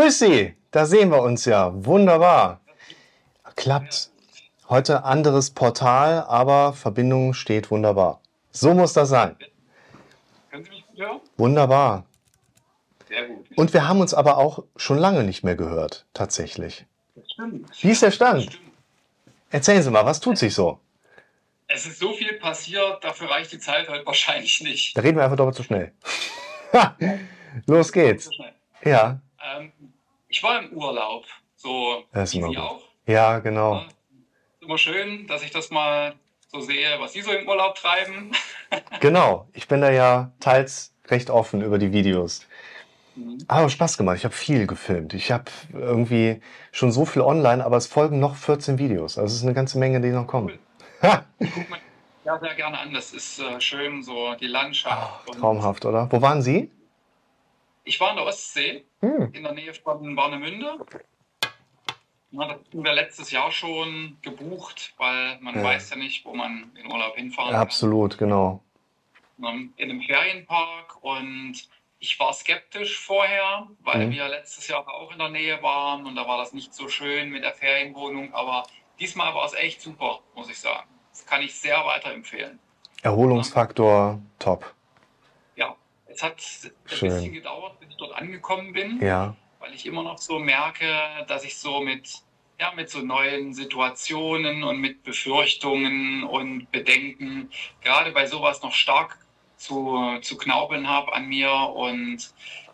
Grüß Sie, da sehen wir uns ja. Wunderbar. Klappt. Heute anderes Portal, aber Verbindung steht wunderbar. So muss das sein. Können Sie mich gut hören? Wunderbar. Sehr gut. Und wir haben uns aber auch schon lange nicht mehr gehört, tatsächlich. Das stimmt. Wie ist der Stand? Erzählen Sie mal, was tut sich so? Es ist so viel passiert, dafür reicht die Zeit heute wahrscheinlich nicht. Da reden wir einfach doppelt so schnell. Los geht's. Ja, Ähm, ich war im Urlaub, so Das wie Sie auch. ja, genau. Ja, ist immer schön, dass ich das mal so sehe, was Sie so im Urlaub treiben. Genau. Ich bin da ja teils recht offen über die Videos. Aber Spaß gemacht. Ich habe viel gefilmt. Ich habe irgendwie schon so viel online, aber es folgen noch 14 Videos. Also es ist eine ganze Menge, die noch kommen. Ha, Ich gucke mir ja sehr gerne an. Das ist äh, schön, so die Landschaft. Und traumhaft, oder? Wo waren Sie? Ich war in der Ostsee, Hm. in der Nähe von Warnemünde. Ja, das hatten wir letztes Jahr schon gebucht, weil man Ja. weiß ja nicht, wo man in Urlaub hinfahren Absolut, genau. kann. In einem Ferienpark und ich war skeptisch vorher, weil Mhm. wir letztes Jahr auch in der Nähe waren und da war das nicht so schön mit der Ferienwohnung, aber diesmal war es echt super, muss ich sagen. Das kann ich sehr weiterempfehlen. Erholungsfaktor, top. Es hat ein Schön. bisschen gedauert, bis ich dort angekommen bin. Ja, weil ich immer noch so merke, dass ich so mit, ja, mit so neuen Situationen und mit Befürchtungen und Bedenken gerade bei sowas noch stark zu, zu knaubeln habe an mir. Und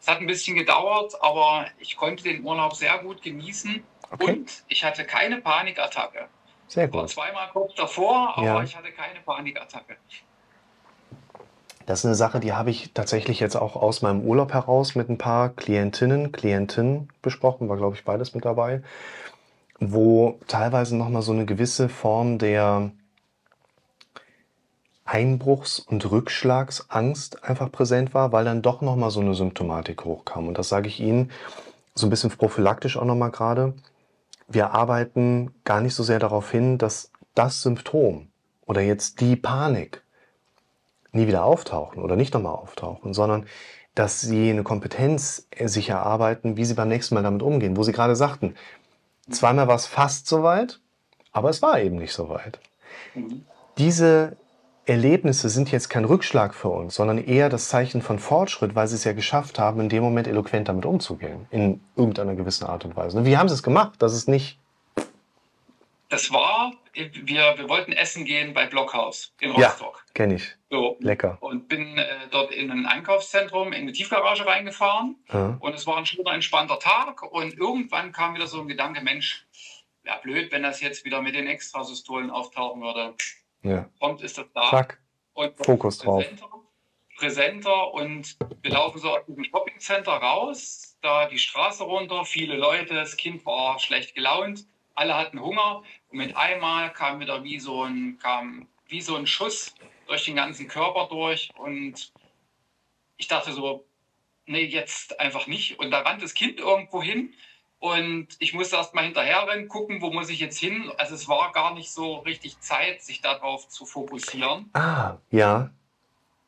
es hat ein bisschen gedauert, aber ich konnte den Urlaub sehr gut genießen okay. und ich hatte keine Panikattacke. Sehr War gut. zweimal kurz davor, aber Ja. ich hatte keine Panikattacke. Das ist eine Sache, die habe ich tatsächlich jetzt auch aus meinem Urlaub heraus mit ein paar Klientinnen, Klientinnen besprochen, war glaube ich beides mit dabei, wo teilweise nochmal so eine gewisse Form der Einbruchs- und Rückschlagsangst einfach präsent war, weil dann doch nochmal so eine Symptomatik hochkam. Und das sage ich Ihnen so ein bisschen prophylaktisch auch nochmal gerade. Wir arbeiten gar nicht so sehr darauf hin, dass das Symptom oder jetzt die Panik nie wieder auftauchen oder nicht nochmal auftauchen, sondern dass sie eine Kompetenz äh, sich erarbeiten, wie sie beim nächsten Mal damit umgehen, wo sie gerade sagten, zweimal war es fast soweit, aber es war eben nicht so weit. Mhm. Diese Erlebnisse sind jetzt kein Rückschlag für uns, sondern eher das Zeichen von Fortschritt, weil sie es ja geschafft haben, in dem Moment eloquent damit umzugehen, in irgendeiner gewissen Art und Weise. Wie haben sie es gemacht? Das ist nicht, Das war, wir, wir wollten essen gehen bei Blockhaus in Ja. Rostock. kenne ich, So, lecker. und bin äh, dort in ein Einkaufszentrum, in eine Tiefgarage reingefahren. Ja, Und es war ein schöner, entspannter Tag. Und irgendwann kam wieder so ein Gedanke, Mensch, wäre blöd, wenn das jetzt wieder mit den Extrasystolen auftauchen würde. ja. Prompt ist das da. Zack, Und Fokus drauf. präsenter, präsenter und wir laufen so aus diesem Shoppingcenter raus, da die Straße runter, viele Leute, das Kind war schlecht gelaunt, alle hatten Hunger. Und mit einmal kam wieder wie so ein, kam wie so ein Schuss durch den ganzen Körper durch. Und ich dachte so, nee, jetzt einfach nicht. Und da rannt das Kind irgendwo hin. Und ich musste erst mal hinterher rennen, gucken, wo muss ich jetzt hin. Also es war gar nicht so richtig Zeit, sich darauf zu fokussieren. Ah, ja,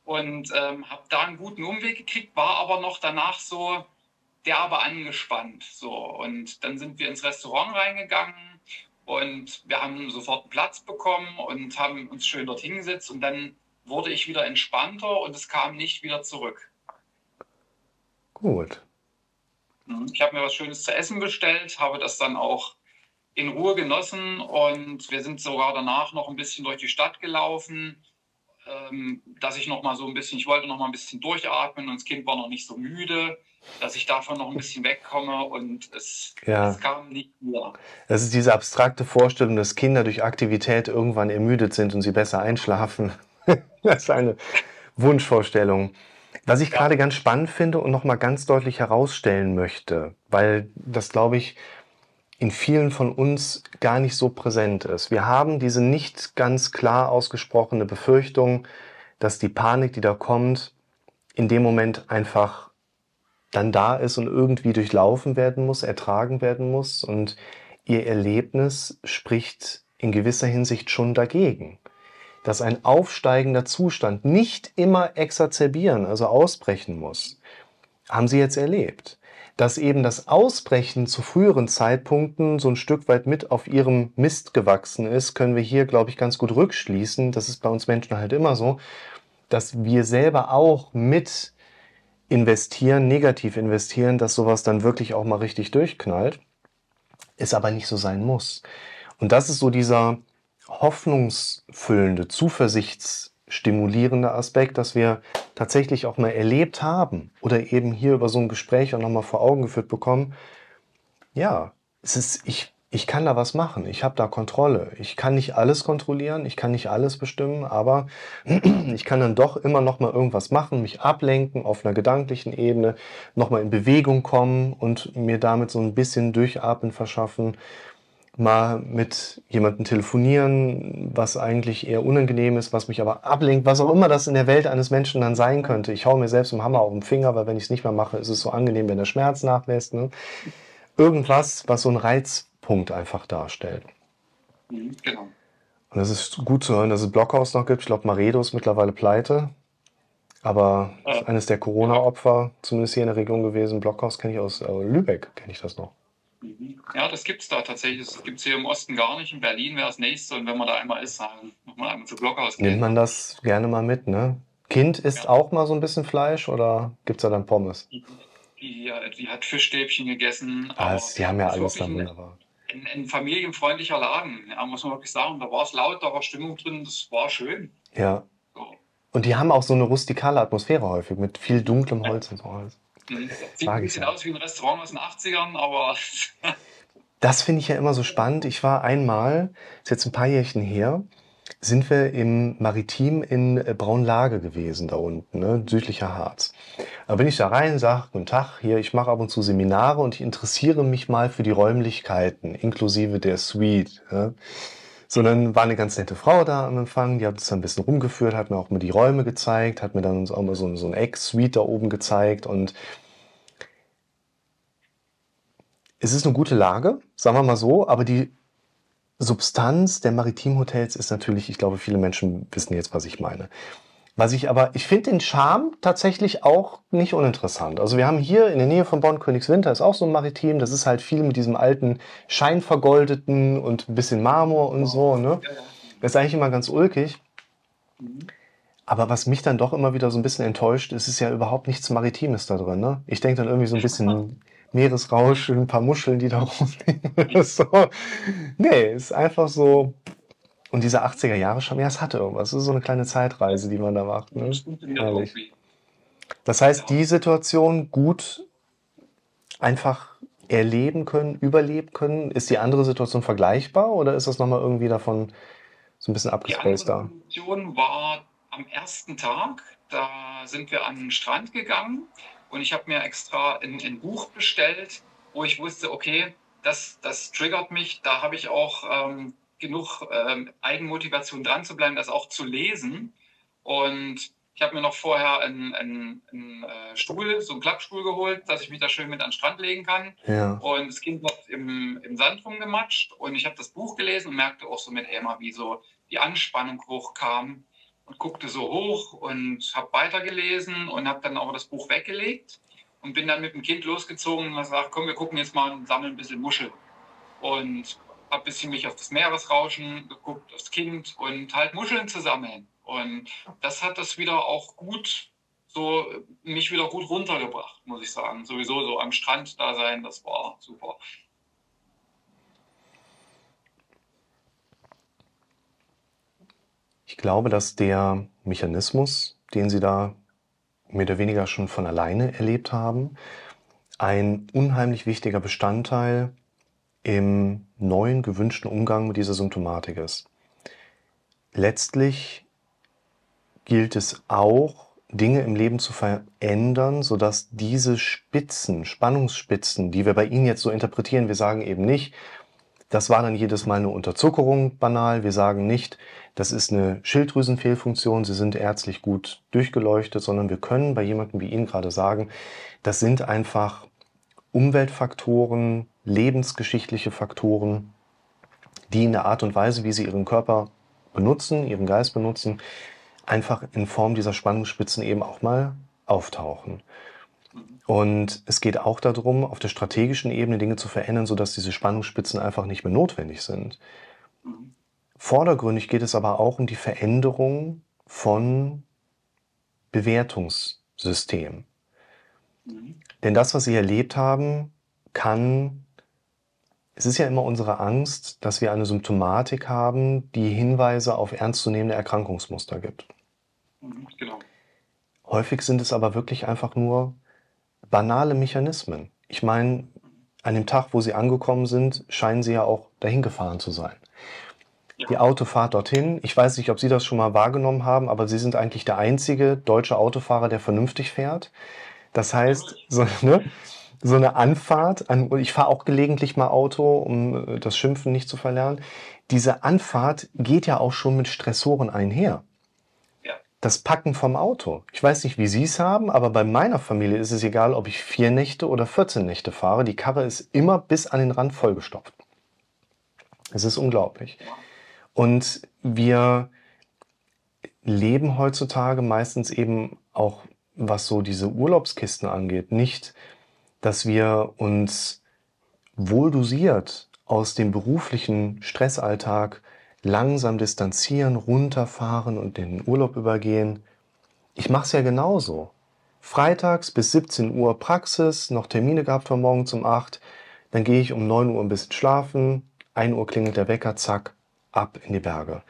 und ähm, habe da einen guten Umweg gekriegt, war aber noch danach so derbe angespannt. So. Und dann sind wir ins Restaurant reingegangen und wir haben sofort einen Platz bekommen und haben uns schön dort hingesetzt und dann wurde ich wieder entspannter und es kam nicht wieder zurück. gut. Ich habe mir was Schönes zu essen bestellt, habe das dann auch in Ruhe genossen und wir sind sogar danach noch ein bisschen durch die Stadt gelaufen, ähm, dass ich noch mal so ein bisschen, ich wollte noch mal ein bisschen durchatmen und das Kind war noch nicht so müde, dass ich davon noch ein bisschen wegkomme und es, Ja. es kam nicht wieder. Das ist diese abstrakte Vorstellung, dass Kinder durch Aktivität irgendwann ermüdet sind und sie besser einschlafen. das ist eine Wunschvorstellung. Was ich Ja. gerade ganz spannend finde und nochmal ganz deutlich herausstellen möchte, weil das, glaube ich, in vielen von uns gar nicht so präsent ist. Wir haben diese nicht ganz klar ausgesprochene Befürchtung, dass die Panik, die da kommt, in dem Moment einfach dann da ist und irgendwie durchlaufen werden muss, ertragen werden muss. Und ihr Erlebnis spricht in gewisser Hinsicht schon dagegen. Dass ein aufsteigender Zustand nicht immer exazerbieren, also ausbrechen muss, haben sie jetzt erlebt. dass eben das Ausbrechen zu früheren Zeitpunkten so ein Stück weit mit auf ihrem Mist gewachsen ist, können wir hier, glaube ich, ganz gut rückschließen. Das ist bei uns Menschen halt immer so, dass wir selber auch mit investieren, negativ investieren, dass sowas dann wirklich auch mal richtig durchknallt, es aber nicht so sein muss. Und das ist so dieser hoffnungsfüllende, zuversichtsstimulierende Aspekt, dass wir tatsächlich auch mal erlebt haben oder eben hier über so ein Gespräch auch nochmal vor Augen geführt bekommen, ja, es ist, ich, ich kann da was machen, ich habe da Kontrolle. Ich kann nicht alles kontrollieren, ich kann nicht alles bestimmen, aber ich kann dann doch immer noch mal irgendwas machen, mich ablenken auf einer gedanklichen Ebene, noch mal in Bewegung kommen und mir damit so ein bisschen Durchatmen verschaffen mal mit jemandem telefonieren, was eigentlich eher unangenehm ist, was mich aber ablenkt, was auch immer das in der Welt eines Menschen dann sein könnte. Ich hau mir selbst im Hammer auf den Finger, weil wenn ich es nicht mehr mache, ist es so angenehm, wenn der Schmerz nachlässt. Ne? Irgendwas, was so einen Reizpunkt einfach darstellt. Mhm, genau. Und es ist gut zu hören, dass es Blockhaus noch gibt. Ich glaube, Maredo ist mittlerweile pleite. Aber äh, eines der Corona-Opfer, zumindest hier in der Region gewesen. Blockhaus kenne ich aus äh, Lübeck, kenne ich das noch. Mhm. Ja, das gibt es da tatsächlich. Das gibt es hier im Osten gar nicht. In Berlin wäre das nächste. Und wenn man da einmal ist, dann nochmal einmal zu Blockhaus gehen. Nimmt man das gerne mal mit, ne? Kind isst ja. auch mal so ein bisschen Fleisch oder gibt es da dann Pommes? Die, die, die, hat Fischstäbchen gegessen. Ah, die haben ja alles dann wunderbar. Ein, ein, familienfreundlicher Laden, ja, muss man wirklich sagen. Da war es laut, da war Stimmung drin, das war schön. Ja. So. Und die haben auch so eine rustikale Atmosphäre häufig mit viel dunklem Holz und so alles. Sieht ein bisschen aus wie ein Restaurant aus den 80ern, aber. das finde ich ja immer so spannend. Ich war einmal, ist jetzt ein paar Jährchen her, sind wir im Maritim in äh, Braunlage gewesen, da unten, ne, südlicher Harz. Da bin ich da rein, sage, guten Tag, hier, ich mache ab und zu Seminare und ich interessiere mich mal für die Räumlichkeiten, inklusive der Suite. Ne. So, dann war eine ganz nette Frau da am Empfang, die hat uns dann ein bisschen rumgeführt, hat mir auch mal die Räume gezeigt, hat mir dann auch mal so, so ein Eck-Suite da oben gezeigt und es ist eine gute Lage, sagen wir mal so, aber die Substanz der Maritimhotels ist natürlich, ich glaube, viele Menschen wissen jetzt, was ich meine. Was ich aber, ich finde den Charme tatsächlich auch nicht uninteressant. Also wir haben hier in der Nähe von Bonn Königswinter ist auch so ein Maritim. Das ist halt viel mit diesem alten Scheinvergoldeten und ein bisschen Marmor und so. Ne? Das ist eigentlich immer ganz ulkig. Aber was mich dann doch immer wieder so ein bisschen enttäuscht, ist, ist ja überhaupt nichts Maritimes da drin. Ne? Ich denke dann irgendwie so ein bisschen Meeresrausch, ein paar Muscheln, die da rumliegen. so. Nee, ist einfach so und diese 80er Jahre schon, ja, es hatte irgendwas. Es ist so eine kleine Zeitreise, die man da macht. Ne? Das heißt, die Situation gut einfach erleben können, überleben können. Ist die andere Situation vergleichbar oder ist das nochmal irgendwie davon so ein bisschen abgespaced da? Die Situation war am ersten Tag. Da sind wir an den Strand gegangen und ich habe mir extra ein, ein, Buch bestellt, wo ich wusste, okay, das, das triggert mich. Da habe ich auch ähm, genug ähm, Eigenmotivation dran zu bleiben, das auch zu lesen. Und ich habe mir noch vorher einen, einen, einen äh, Stuhl, so einen Klappstuhl geholt, dass ich mich da schön mit an den Strand legen kann. Ja. Und das Kind wird im, im Sand rumgematscht. Und ich habe das Buch gelesen und merkte auch so mit Emma, wie so die Anspannung hochkam und guckte so hoch und habe weitergelesen und habe dann auch das Buch weggelegt und bin dann mit dem Kind losgezogen und gesagt, komm, wir gucken jetzt mal und sammeln ein bisschen Muscheln. Und habe ein bisschen mich auf das Meeresrauschen geguckt, aufs Kind und halt Muscheln zu sammeln. Und das hat das wieder auch gut, so mich wieder gut runtergebracht, muss ich sagen. Sowieso so am Strand da sein, das war super. Ich glaube, dass der Mechanismus, den Sie da mehr oder weniger schon von alleine erlebt haben, ein unheimlich wichtiger Bestandteil im neuen gewünschten Umgang mit dieser Symptomatik ist. Letztlich gilt es auch, Dinge im Leben zu verändern, sodass diese Spitzen, Spannungsspitzen, die wir bei Ihnen jetzt so interpretieren, wir sagen eben nicht, das war dann jedes Mal eine Unterzuckerung banal. Wir sagen nicht, das ist eine Schilddrüsenfehlfunktion, Sie sind ärztlich gut durchgeleuchtet, sondern wir können bei jemandem wie Ihnen gerade sagen, das sind einfach Umweltfaktoren, lebensgeschichtliche Faktoren, die in der Art und Weise, wie sie ihren Körper benutzen, ihren Geist benutzen, einfach in Form dieser Spannungsspitzen eben auch mal auftauchen. Und es geht auch darum, auf der strategischen Ebene Dinge zu verändern, sodass diese Spannungsspitzen einfach nicht mehr notwendig sind. Vordergründig geht es aber auch um die Veränderung von Bewertungssystemen. Denn das, was Sie erlebt haben, kann, es ist ja immer unsere Angst, dass wir eine Symptomatik haben, die Hinweise auf ernstzunehmende Erkrankungsmuster gibt. Genau. Häufig sind es aber wirklich einfach nur banale Mechanismen. Ich meine, an dem Tag, wo Sie angekommen sind, scheinen Sie ja auch dahin gefahren zu sein. Die Autofahrt dorthin, ich weiß nicht, ob Sie das schon mal wahrgenommen haben, aber Sie sind eigentlich der einzige deutsche Autofahrer, der vernünftig fährt. Das heißt, so, ne, so eine Anfahrt, an, ich fahre auch gelegentlich mal Auto, um äh, das Schimpfen nicht zu verlernen. Diese Anfahrt geht ja auch schon mit Stressoren einher. Das Packen vom Auto. Ich weiß nicht, wie Sie es haben, aber bei meiner Familie ist es egal, ob ich vier Nächte oder 14 Nächte fahre. Die Karre ist immer bis an den Rand vollgestopft. Es ist unglaublich. Und wir leben heutzutage meistens eben auch, was so diese Urlaubskisten angeht, nicht, dass wir uns wohl dosiert aus dem beruflichen Stressalltag langsam distanzieren, runterfahren und in den Urlaub übergehen. Ich mache es ja genauso. Freitags bis 17 Uhr Praxis, noch Termine gehabt von morgens um 8, dann gehe ich um 9 Uhr ein bisschen schlafen, 1 Uhr klingelt der Wecker, zack, ab in die Berge.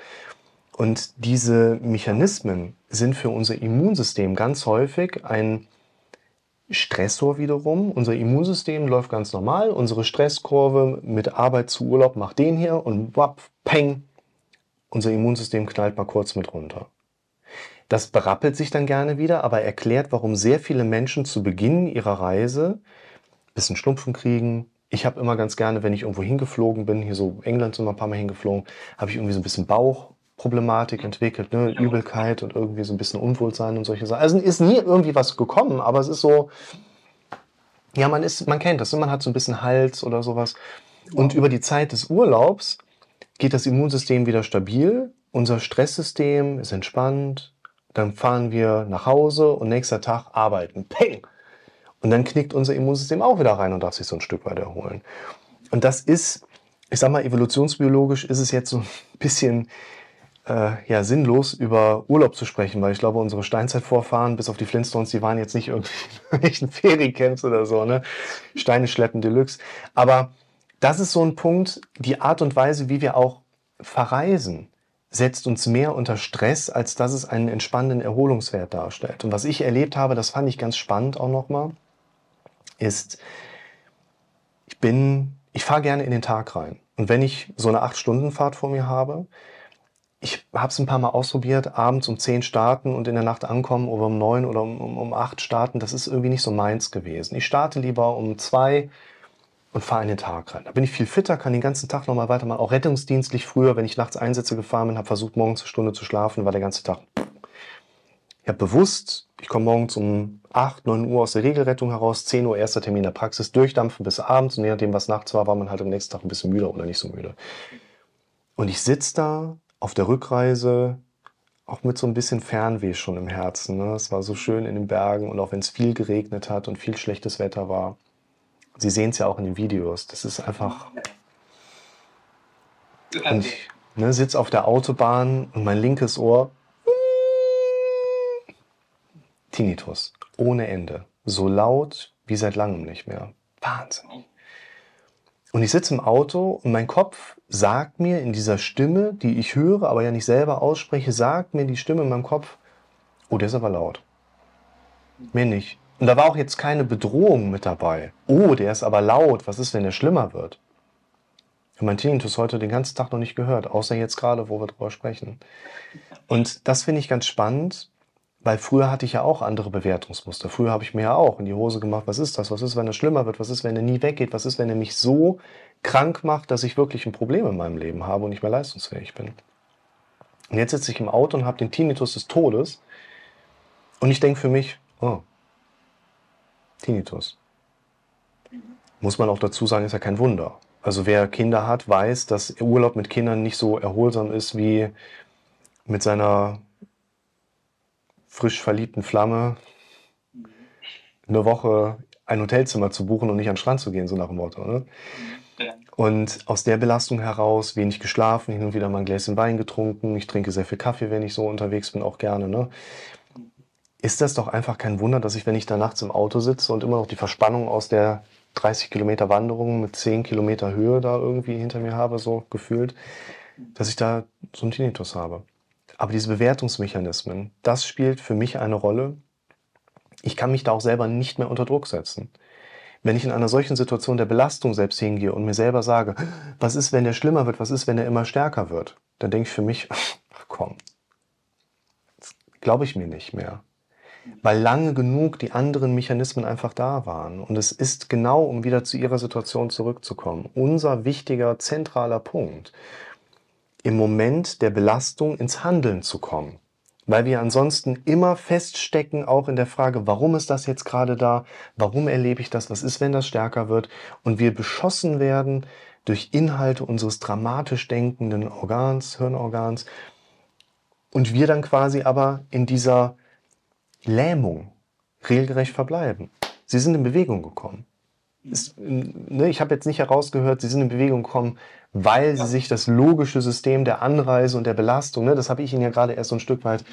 Und diese Mechanismen sind für unser Immunsystem ganz häufig ein Stressor wiederum. Unser Immunsystem läuft ganz normal. Unsere Stresskurve mit Arbeit zu Urlaub macht den hier und wapp, peng, unser Immunsystem knallt mal kurz mit runter. Das berappelt sich dann gerne wieder, aber erklärt, warum sehr viele Menschen zu Beginn ihrer Reise ein bisschen Schnupfen kriegen, ich habe immer ganz gerne, wenn ich irgendwo hingeflogen bin, hier so England sind wir ein paar Mal hingeflogen, habe ich irgendwie so ein bisschen Bauchproblematik entwickelt, ne? Übelkeit und irgendwie so ein bisschen Unwohlsein und solche Sachen. Also ist nie irgendwie was gekommen, aber es ist so, ja, man ist, man kennt das, ne? man hat so ein bisschen Hals oder sowas. Und über die Zeit des Urlaubs geht das Immunsystem wieder stabil, unser Stresssystem ist entspannt, dann fahren wir nach Hause und nächster Tag arbeiten. Peng! Und dann knickt unser Immunsystem auch wieder rein und darf sich so ein Stück weit erholen. Und das ist, ich sag mal, evolutionsbiologisch ist es jetzt so ein bisschen äh, ja, sinnlos, über Urlaub zu sprechen, weil ich glaube, unsere Steinzeitvorfahren, bis auf die Flintstones, die waren jetzt nicht irgendwie in Feriencamps oder so, ne? Steine schleppen Deluxe. Aber das ist so ein Punkt, die Art und Weise, wie wir auch verreisen, setzt uns mehr unter Stress, als dass es einen entspannenden Erholungswert darstellt. Und was ich erlebt habe, das fand ich ganz spannend auch nochmal ist, ich bin, ich fahre gerne in den Tag rein. Und wenn ich so eine 8-Stunden-Fahrt vor mir habe, ich habe es ein paar Mal ausprobiert, abends um 10 starten und in der Nacht ankommen oder um 9 oder um, um, um 8 starten, das ist irgendwie nicht so meins gewesen. Ich starte lieber um 2 und fahre in den Tag rein. Da bin ich viel fitter, kann den ganzen Tag nochmal weitermachen. Auch rettungsdienstlich früher, wenn ich nachts Einsätze gefahren bin, habe versucht, morgens eine Stunde zu schlafen, war der ganze Tag. Ich habe bewusst ich komme morgens um 8, 9 Uhr aus der Regelrettung heraus, 10 Uhr erster Termin der Praxis, durchdampfen bis abends und je nachdem, was nachts war, war man halt am nächsten Tag ein bisschen müde oder nicht so müde. Und ich sitze da auf der Rückreise, auch mit so ein bisschen Fernweh schon im Herzen. Ne? Es war so schön in den Bergen und auch wenn es viel geregnet hat und viel schlechtes Wetter war. Sie sehen es ja auch in den Videos. Das ist einfach. Und ich ne, sitze auf der Autobahn und mein linkes Ohr Tinnitus. Ohne Ende. So laut wie seit langem nicht mehr. Wahnsinn. Und ich sitze im Auto und mein Kopf sagt mir in dieser Stimme, die ich höre, aber ja nicht selber ausspreche, sagt mir die Stimme in meinem Kopf, oh, der ist aber laut. Mehr nicht. Und da war auch jetzt keine Bedrohung mit dabei. Oh, der ist aber laut. Was ist, wenn der schlimmer wird? Ich habe mein Tinnitus heute den ganzen Tag noch nicht gehört, außer jetzt gerade, wo wir drüber sprechen. Und das finde ich ganz spannend, weil früher hatte ich ja auch andere Bewertungsmuster. Früher habe ich mir ja auch in die Hose gemacht, was ist das? Was ist, wenn er schlimmer wird? Was ist, wenn er nie weggeht? Was ist, wenn er mich so krank macht, dass ich wirklich ein Problem in meinem Leben habe und nicht mehr leistungsfähig bin? Und jetzt sitze ich im Auto und habe den Tinnitus des Todes und ich denke für mich, oh, Tinnitus. Muss man auch dazu sagen, ist ja kein Wunder. Also wer Kinder hat, weiß, dass Urlaub mit Kindern nicht so erholsam ist wie mit seiner frisch verliebten Flamme eine Woche ein Hotelzimmer zu buchen und nicht an den Strand zu gehen, so nach dem Motto. Ne? Und aus der Belastung heraus wenig geschlafen, hin und wieder mal ein Gläschen Wein getrunken. Ich trinke sehr viel Kaffee, wenn ich so unterwegs bin, auch gerne. Ne? Ist das doch einfach kein Wunder, dass ich, wenn ich da nachts im Auto sitze und immer noch die Verspannung aus der 30 Kilometer Wanderung mit 10 Kilometer Höhe da irgendwie hinter mir habe, so gefühlt, dass ich da so einen Tinnitus habe. Aber diese Bewertungsmechanismen, das spielt für mich eine Rolle. Ich kann mich da auch selber nicht mehr unter Druck setzen. Wenn ich in einer solchen Situation der Belastung selbst hingehe und mir selber sage, was ist, wenn der schlimmer wird, was ist, wenn er immer stärker wird, dann denke ich für mich, ach komm, glaube ich mir nicht mehr. Weil lange genug die anderen Mechanismen einfach da waren. Und es ist genau, um wieder zu ihrer Situation zurückzukommen, unser wichtiger, zentraler Punkt, im Moment der Belastung ins Handeln zu kommen. Weil wir ansonsten immer feststecken, auch in der Frage, warum ist das jetzt gerade da, warum erlebe ich das, was ist, wenn das stärker wird? Und wir beschossen werden durch Inhalte unseres dramatisch denkenden Organs, Hirnorgans. Und wir dann quasi aber in dieser Lähmung regelgerecht verbleiben. Sie sind in Bewegung gekommen. Ist, ne, ich habe jetzt nicht herausgehört, sie sind in Bewegung gekommen, weil sie sich das logische System der Anreise und der Belastung, ne, das habe ich Ihnen ja gerade erst so ein Stück weit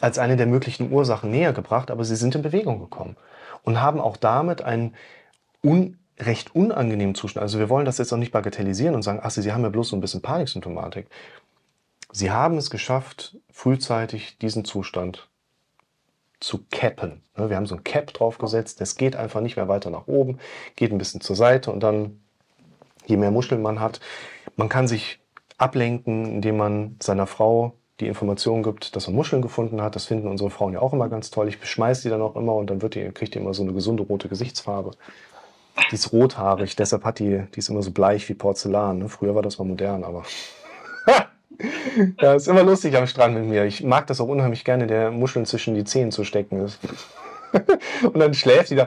als eine der möglichen Ursachen näher gebracht, aber sie sind in Bewegung gekommen und haben auch damit einen un, recht unangenehmen Zustand. Also wir wollen das jetzt auch nicht bagatellisieren und sagen, ach, Sie, sie haben ja bloß so ein bisschen Paniksymptomatik. Sie haben es geschafft, frühzeitig diesen Zustand zu cappen. Ne, wir haben so ein Cap draufgesetzt, das geht einfach nicht mehr weiter nach oben, geht ein bisschen zur Seite und dann, je mehr Muscheln man hat, man kann sich ablenken, indem man seiner Frau die Information gibt, dass er Muscheln gefunden hat. Das finden unsere Frauen ja auch immer ganz toll. Ich beschmeiß die dann auch immer und dann wird die, kriegt die immer so eine gesunde rote Gesichtsfarbe. Die ist rothaarig, deshalb hat die, die ist immer so bleich wie Porzellan. Ne? Früher war das mal modern, aber. ja, ist immer lustig am Strand mit mir. Ich mag das auch unheimlich gerne, der Muscheln zwischen die Zehen zu stecken ist. und dann schläft die da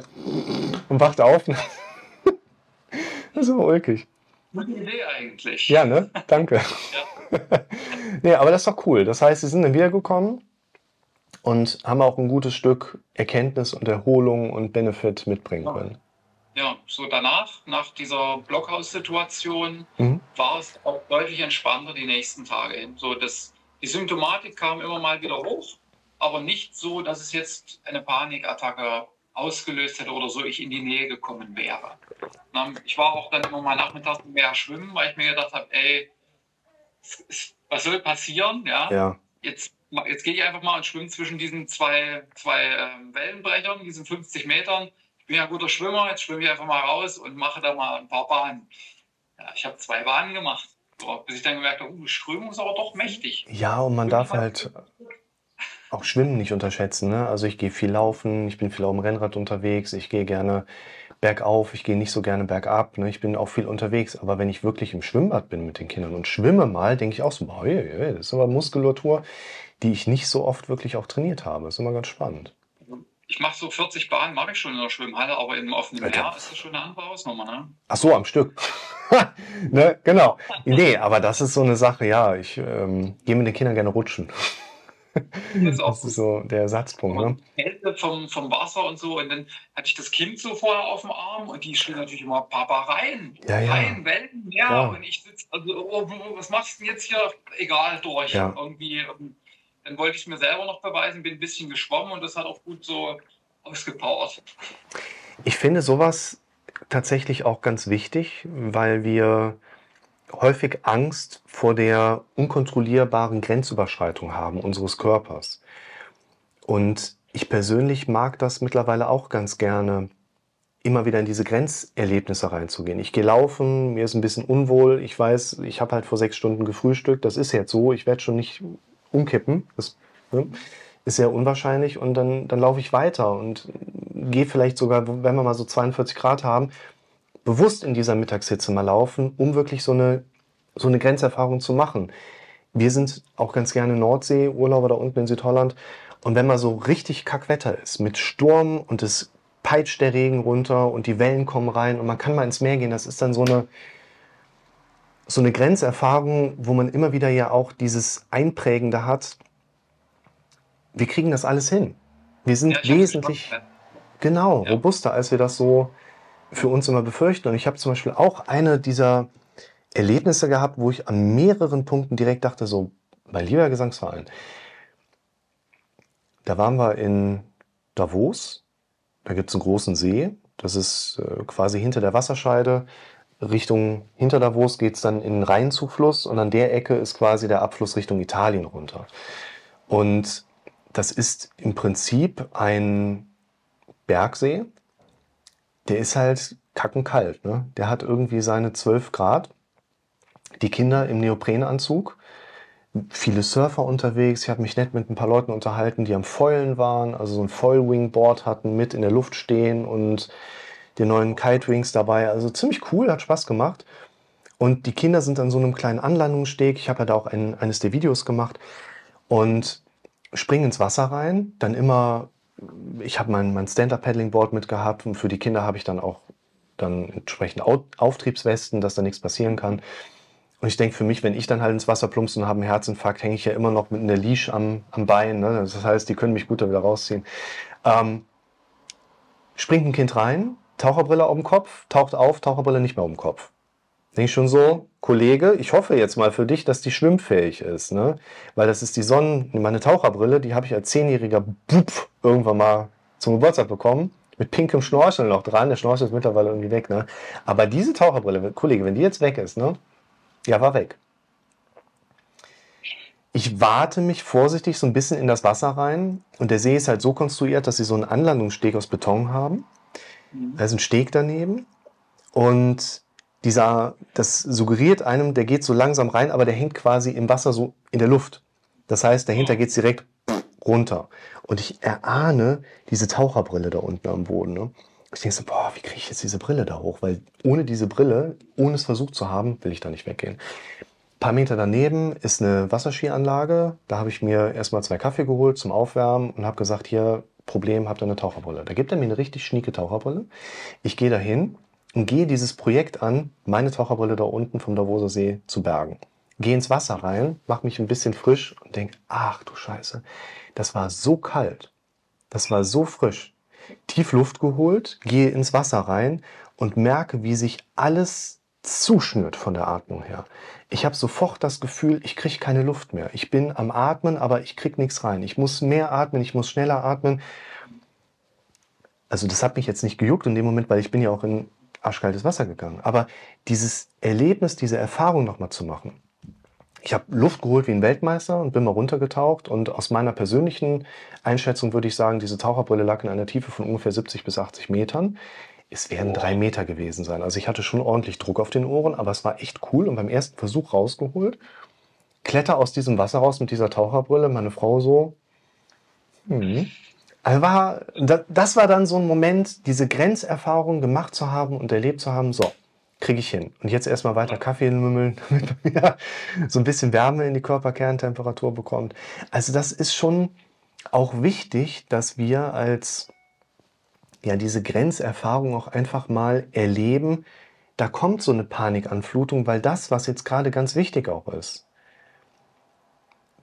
und wacht auf. das ist immer ulkig. Gute Idee eigentlich. Ja, ne? Danke. ja. nee, aber das ist doch cool. Das heißt, sie sind dann wiedergekommen und haben auch ein gutes Stück Erkenntnis und Erholung und Benefit mitbringen können. Ja, so danach, nach dieser Blockhaussituation, mhm. war es auch deutlich entspannter die nächsten Tage hin. So, das, die Symptomatik kam immer mal wieder hoch, aber nicht so, dass es jetzt eine Panikattacke ausgelöst hätte oder so ich in die Nähe gekommen wäre. Ich war auch dann immer mal nachmittags mehr schwimmen, weil ich mir gedacht habe, ey, was soll passieren? Ja. ja. Jetzt, jetzt gehe ich einfach mal und schwimme zwischen diesen zwei, zwei ähm, Wellenbrechern, diesen 50 Metern. Ich bin ja guter Schwimmer, jetzt schwimme ich einfach mal raus und mache da mal ein paar Bahnen. Ja, ich habe zwei Bahnen gemacht, bis ich dann gemerkt habe, uh, Strömung ist aber doch mächtig. Ja, und man darf halt auch Schwimmen nicht unterschätzen. Ne? Also ich gehe viel laufen, ich bin viel auf dem Rennrad unterwegs, ich gehe gerne bergauf, ich gehe nicht so gerne bergab. Ne? Ich bin auch viel unterwegs. Aber wenn ich wirklich im Schwimmbad bin mit den Kindern und schwimme mal, denke ich auch so, boah, das ist aber Muskulatur, die ich nicht so oft wirklich auch trainiert habe. Das ist immer ganz spannend. Ich mache so 40 Bahnen, mache ich schon in der Schwimmhalle, aber im offenen Alter. Meer ist das schon eine andere Hausnummer, ne? Ach so, am Stück. ne, genau. Nee, aber das ist so eine Sache, ja, ich ähm, gehe mit den Kindern gerne rutschen. Das ist, das ist so der Ersatzpunkt. Ne? Kälte vom, vom Wasser und so. Und dann hatte ich das Kind so vorher auf dem Arm und die schrie natürlich immer, Papa, rein. Ja, ja. Rein, Wellen, mehr. Ja. Und ich sitze, also, oh, was machst du denn jetzt hier? Egal, durch. Ja. Irgendwie. Dann wollte ich mir selber noch beweisen, bin ein bisschen geschwommen und das hat auch gut so ausgepowert. Ich finde sowas tatsächlich auch ganz wichtig, weil wir häufig Angst vor der unkontrollierbaren Grenzüberschreitung haben unseres Körpers. Und ich persönlich mag das mittlerweile auch ganz gerne, immer wieder in diese Grenzerlebnisse reinzugehen. Ich gehe laufen, mir ist ein bisschen unwohl, ich weiß, ich habe halt vor sechs Stunden gefrühstückt, das ist jetzt so, ich werde schon nicht umkippen, das ne, ist sehr unwahrscheinlich und dann, dann laufe ich weiter und gehe vielleicht sogar, wenn wir mal so 42 Grad haben, bewusst in dieser Mittagshitze mal laufen, um wirklich so eine, so eine Grenzerfahrung zu machen. Wir sind auch ganz gerne Nordsee, Urlauber da unten in Südholland. Und wenn mal so richtig Kackwetter ist, mit Sturm und es peitscht der Regen runter und die Wellen kommen rein und man kann mal ins Meer gehen, das ist dann so eine, so eine Grenzerfahrung, wo man immer wieder ja auch dieses Einprägende hat. Wir kriegen das alles hin. Wir sind ja, wesentlich, Genau, Ja. robuster, als wir das so für uns immer befürchten. Und ich habe zum Beispiel auch eine dieser Erlebnisse gehabt, wo ich an mehreren Punkten direkt dachte, so, mein lieber Gesangsverein, da waren wir in Davos, da gibt es einen großen See, das ist äh, quasi hinter der Wasserscheide. Richtung hinter Davos geht es dann in den Rheinzufluss und an der Ecke ist quasi der Abfluss Richtung Italien runter. Und das ist im Prinzip ein Bergsee, der ist halt kackenkalt. Ne? Der hat irgendwie seine 12 Grad. Die Kinder im Neoprenanzug, viele Surfer unterwegs. Ich habe mich nett mit ein paar Leuten unterhalten, die am Foilen waren, also so ein Foil-Wing-Board hatten, mit in der Luft stehen und die neuen Kite-Wings dabei. Also ziemlich cool, hat Spaß gemacht. Und die Kinder sind an so einem kleinen Anlandungssteg. Ich habe ja da auch ein, eines der Videos gemacht und springen ins Wasser rein. Dann immer, ich habe mein, mein Stand-Up-Paddling-Board mitgehabt und für die Kinder habe ich dann auch dann entsprechend Au- Auftriebswesten, dass da nichts passieren kann. Und ich denke für mich, wenn ich dann halt ins Wasser plumpse und habe einen Herzinfarkt, hänge ich ja immer noch mit einer Leash am, am Bein. Ne? Das heißt, die können mich gut da wieder rausziehen. Ähm, springt ein Kind rein, Taucherbrille auf dem Kopf, taucht auf, Taucherbrille nicht mehr auf dem Kopf. Denke ich schon so, Kollege, ich hoffe jetzt mal für dich, dass die schwimmfähig ist, ne? Weil das ist die Sonnen, meine Taucherbrille, die habe ich als zehnjähriger Bub irgendwann mal zum Geburtstag bekommen. Mit pinkem Schnorchel noch dran. Der Schnorchel ist mittlerweile irgendwie weg, ne? Aber diese Taucherbrille, Kollege, wenn die jetzt weg ist, ne? Ja, war weg. Ich warte mich vorsichtig so ein bisschen in das Wasser rein und der See ist halt so konstruiert, dass sie so einen Anlandungssteg aus Beton haben. Da ist ein Steg daneben und dieser, das suggeriert einem, der geht so langsam rein, aber der hängt quasi im Wasser so in der Luft. Das heißt, dahinter geht es direkt runter. Und ich erahne diese Taucherbrille da unten am Boden. Ne? Ich denke so, boah, wie kriege ich jetzt diese Brille da hoch? Weil ohne diese Brille, ohne es versucht zu haben, will ich da nicht weggehen. Ein paar Meter daneben ist eine Wasserskianlage. Da habe ich mir erstmal zwei Kaffee geholt zum Aufwärmen und habe gesagt, hier, Problem, habt ihr eine Taucherbrille. Da gibt er mir eine richtig schnieke Taucherbrille. Ich gehe dahin und gehe dieses Projekt an, meine Taucherbrille da unten vom Davoser See zu bergen. Gehe ins Wasser rein, mache mich ein bisschen frisch und denke, ach du Scheiße, das war so kalt, das war so frisch. Tief Luft geholt, gehe ins Wasser rein und merke, wie sich alles zuschnürt von der Atmung her. Ich habe sofort das Gefühl, ich kriege keine Luft mehr. Ich bin am Atmen, aber ich kriege nichts rein. Ich muss mehr atmen, ich muss schneller atmen. Also das hat mich jetzt nicht gejuckt in dem Moment, weil ich bin ja auch in arschkaltes Wasser gegangen. Aber dieses Erlebnis, diese Erfahrung nochmal zu machen. Ich habe Luft geholt wie ein Weltmeister und bin mal runtergetaucht. Und aus meiner persönlichen Einschätzung würde ich sagen, diese Taucherbrille lag in einer Tiefe von ungefähr 70 bis 80 Metern. Es werden drei Meter gewesen sein. Also ich hatte schon ordentlich Druck auf den Ohren, aber es war echt cool. Und beim ersten Versuch rausgeholt, kletter aus diesem Wasser raus mit dieser Taucherbrille. Meine Frau so, hm. Also war, da- das war dann so ein Moment, diese Grenzerfahrung gemacht zu haben und erlebt zu haben, so, kriege ich hin. Und jetzt erstmal weiter Kaffee mümmeln, damit man so ein bisschen Wärme in die Körperkerntemperatur bekommt. Also das ist schon auch wichtig, dass wir als ja diese Grenzerfahrung auch einfach mal erleben. Da kommt so eine Panikanflutung, weil das, was jetzt gerade ganz wichtig auch ist,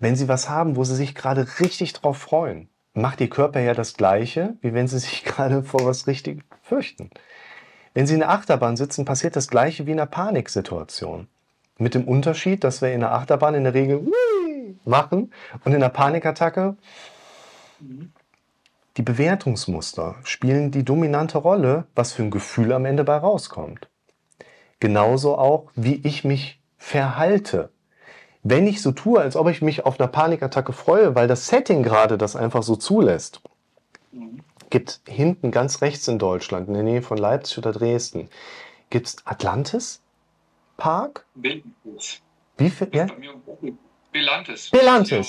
wenn Sie was haben, wo Sie sich gerade richtig drauf freuen, macht Ihr Körper ja das Gleiche, wie wenn Sie sich gerade vor was richtig fürchten. Wenn Sie in der Achterbahn sitzen, passiert das Gleiche wie in einer Paniksituation. Mit dem Unterschied, dass wir in der Achterbahn in der Regel machen und in der Panikattacke die Bewertungsmuster spielen die dominante Rolle, was für ein Gefühl am Ende bei rauskommt. Genauso auch, wie ich mich verhalte. Wenn ich so tue, als ob ich mich auf einer Panikattacke freue, weil das Setting gerade das einfach so zulässt, gibt hinten ganz rechts in Deutschland, in der Nähe von Leipzig oder Dresden, gibt es Atlantis Park? Wie viel? Ja? Belantes. Hier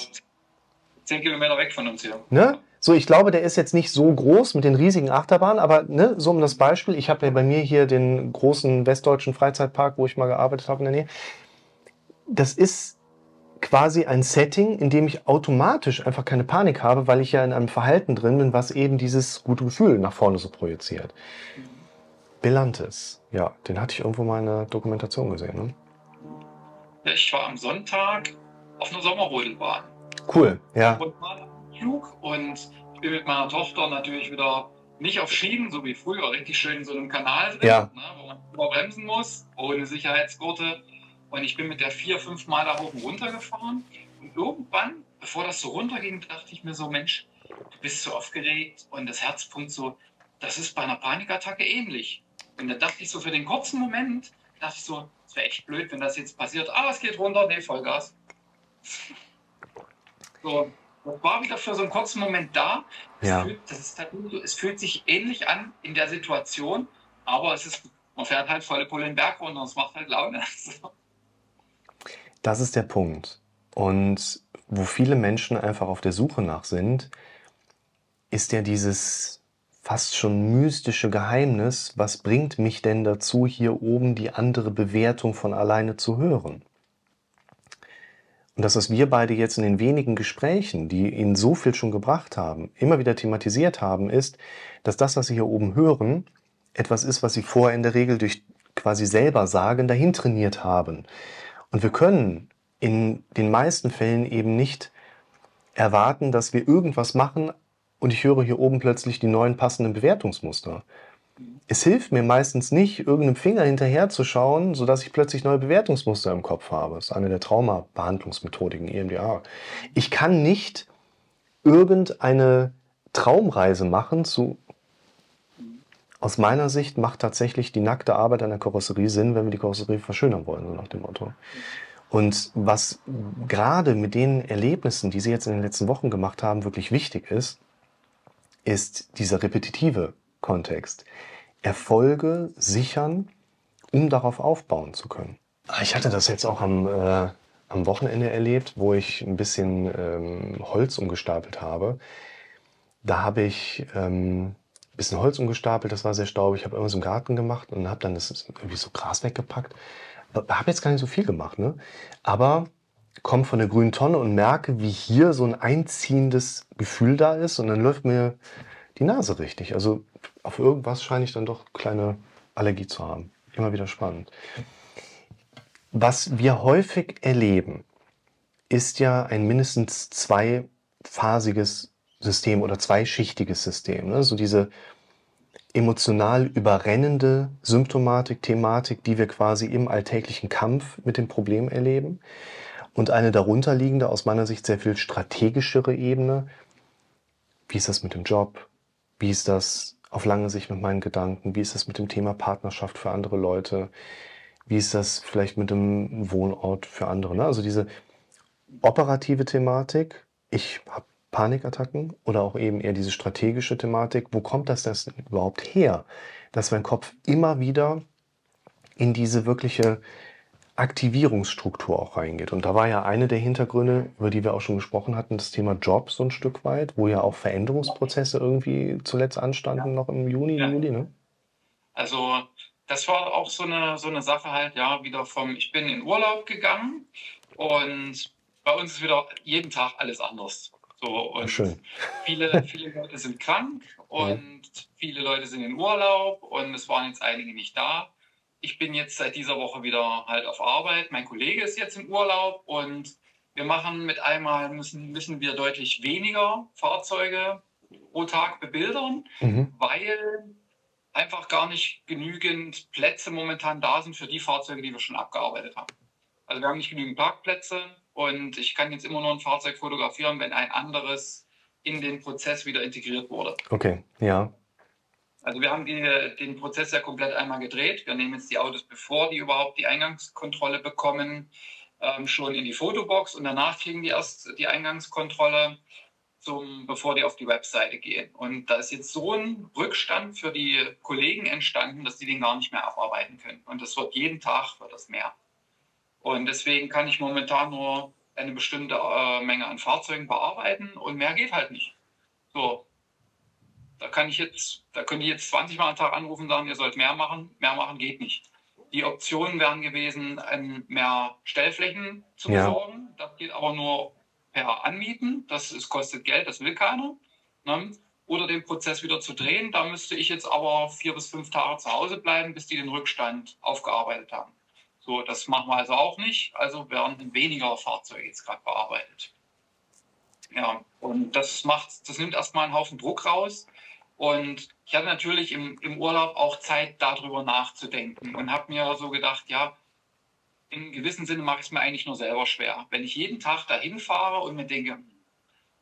Zehn Kilometer weg von uns hier. Ne? So, ich glaube, der ist jetzt nicht so groß mit den riesigen Achterbahnen, aber ne, so um das Beispiel, ich habe ja bei mir hier den großen westdeutschen Freizeitpark, wo ich mal gearbeitet habe in der Nähe. Das ist quasi ein Setting, in dem ich automatisch einfach keine Panik habe, weil ich ja in einem Verhalten drin bin, was eben dieses gute Gefühl nach vorne so projiziert. Belantes, ja, den hatte ich irgendwo mal in einer Dokumentation gesehen. Ne? Ich war am Sonntag auf einer Sommerrodelbahn. Cool, ja. Spontan Flug und mit meiner Tochter natürlich wieder nicht auf Schienen, so wie früher, richtig schön in so einem Kanal drin, Ja. ne, wo man überbremsen muss, ohne Sicherheitsgurte. Und ich bin mit der vier, fünf Mal da hoch und runter gefahren. Und irgendwann, bevor das so runterging, dachte ich mir so, Mensch, du bist so aufgeregt und das Herz pumpt so, das ist bei einer Panikattacke ähnlich. Und da dachte ich so für den kurzen Moment, dachte ich so, es wäre echt blöd, wenn das jetzt passiert. Ah, es geht runter, nee, Vollgas. So, das war wieder für so einen kurzen Moment da. Es, Ja. fühlt, das ist halt es fühlt sich ähnlich an in der Situation, aber es ist, man fährt halt volle Pulle den Berg runter und es macht halt Laune. Das ist der Punkt. Und wo viele Menschen einfach auf der Suche nach sind, ist ja dieses fast schon mystische Geheimnis, was bringt mich denn dazu, hier oben die andere Bewertung von alleine zu hören? Und das, was wir beide jetzt in den wenigen Gesprächen, die Ihnen so viel schon gebracht haben, immer wieder thematisiert haben, ist, dass das, was Sie hier oben hören, etwas ist, was Sie vorher in der Regel durch quasi selber sagen, dahin trainiert haben. Und wir können in den meisten Fällen eben nicht erwarten, dass wir irgendwas machen und ich höre hier oben plötzlich die neuen passenden Bewertungsmuster. Es hilft mir meistens nicht, irgendeinem Finger hinterher zu schauen, sodass ich plötzlich neue Bewertungsmuster im Kopf habe. Das ist eine der Traumabehandlungsmethodiken EMDR. Ich kann nicht irgendeine Traumreise machen zu aus meiner Sicht macht tatsächlich die nackte Arbeit an der Karosserie Sinn, wenn wir die Karosserie verschönern wollen, so nach dem Motto. Und was gerade mit den Erlebnissen, die Sie jetzt in den letzten Wochen gemacht haben, wirklich wichtig ist, ist dieser repetitive Kontext. Erfolge sichern, um darauf aufbauen zu können. Ich hatte das jetzt auch am, äh, am Wochenende erlebt, wo ich ein bisschen ähm, Holz umgestapelt habe. Da habe ich ähm, ein bisschen Holz umgestapelt, das war sehr staubig. Ich habe irgendwas im Garten gemacht und habe dann das irgendwie so Gras weggepackt. Habe jetzt gar nicht so viel gemacht, ne? Aber komme von der grünen Tonne und merke, wie hier so ein einziehendes Gefühl da ist und dann läuft mir die Nase richtig. Also auf irgendwas scheine ich dann doch kleine Allergie zu haben. Immer wieder spannend. Was wir häufig erleben, ist ja ein mindestens zweiphasiges System oder zweischichtiges System. Ne? So diese emotional überrennende Symptomatik, Thematik, die wir quasi im alltäglichen Kampf mit dem Problem erleben. Und eine darunterliegende, aus meiner Sicht sehr viel strategischere Ebene. Wie ist das mit dem Job? Wie ist das auf lange Sicht mit meinen Gedanken? Wie ist das mit dem Thema Partnerschaft für andere Leute? Wie ist das vielleicht mit dem Wohnort für andere? Ne? Also diese operative Thematik, ich habe Panikattacken oder auch eben eher diese strategische Thematik. Wo kommt das denn überhaupt her, dass mein Kopf immer wieder in diese wirkliche Aktivierungsstruktur auch reingeht? Und da war ja eine der Hintergründe, über die wir auch schon gesprochen hatten, das Thema Job so ein Stück weit, wo ja auch Veränderungsprozesse irgendwie zuletzt anstanden, noch im Juni, Ja. Juli, ne? Also das war auch so eine, so eine Sache halt, ja, wieder vom, ich bin in Urlaub gegangen und bei uns ist wieder jeden Tag alles anders. So, und Schön. viele, viele Leute sind krank und viele Leute sind in Urlaub und es waren jetzt einige nicht da. Ich bin jetzt seit dieser Woche wieder halt auf Arbeit. Mein Kollege ist jetzt im Urlaub und wir machen mit einmal, müssen, müssen wir deutlich weniger Fahrzeuge pro Tag bebildern Mhm. weil einfach gar nicht genügend Plätze momentan da sind für die Fahrzeuge, die wir schon abgearbeitet haben. Also wir haben nicht genügend Parkplätze und ich kann jetzt immer nur ein Fahrzeug fotografieren, wenn ein anderes in den Prozess wieder integriert wurde. Okay, ja. Also wir haben die, den Prozess ja komplett einmal gedreht. Wir nehmen jetzt die Autos, bevor die überhaupt die Eingangskontrolle bekommen, ähm, schon in die Fotobox und danach kriegen die erst die Eingangskontrolle, zum, bevor die auf die Webseite gehen. Und da ist jetzt so ein Rückstand für die Kollegen entstanden, dass die den gar nicht mehr abarbeiten können. Und das wird jeden Tag wird das mehr. Und deswegen kann ich momentan nur eine bestimmte äh, Menge an Fahrzeugen bearbeiten und mehr geht halt nicht. So, da kann ich jetzt, da können die jetzt 20 Mal am Tag anrufen und sagen, ihr sollt mehr machen. Mehr machen geht nicht. Die Optionen wären gewesen, ähm, mehr Stellflächen zu Ja. besorgen. Das geht aber nur per Anmieten. Das ist, kostet Geld, das will keiner. Ne? Oder den Prozess wieder zu drehen. Da müsste ich jetzt aber vier bis fünf Tage zu Hause bleiben, bis die den Rückstand aufgearbeitet haben. So, das machen wir also auch nicht. Also werden weniger Fahrzeuge jetzt gerade bearbeitet. Ja, und das macht, das nimmt erstmal einen Haufen Druck raus. Und ich hatte natürlich im, im Urlaub auch Zeit, darüber nachzudenken und habe mir so gedacht, ja, in gewissem Sinne mache ich es mir eigentlich nur selber schwer. Wenn ich jeden Tag dahin fahre und mir denke,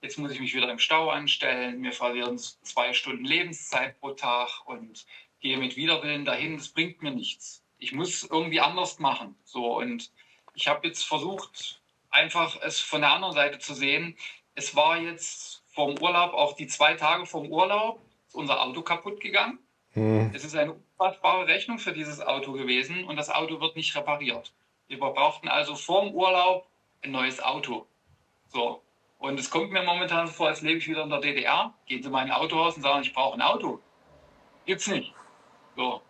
jetzt muss ich mich wieder im Stau anstellen, mir verlieren zwei Stunden Lebenszeit pro Tag und gehe mit Widerwillen dahin, das bringt mir nichts. Ich muss irgendwie anders machen. So und ich habe jetzt versucht, einfach es von der anderen Seite zu sehen. Es war jetzt vom Urlaub, auch die zwei Tage vom Urlaub, ist unser Auto kaputt gegangen. Hm. Es ist eine unfassbare Rechnung für dieses Auto gewesen und das Auto wird nicht repariert. Wir brauchten also vorm Urlaub ein neues Auto. So. Und es kommt mir momentan vor, als lebe ich wieder in der DDR. Gehen Sie mal in ein Autohaus und sagen, ich brauche ein Auto. Gibt's nicht. So.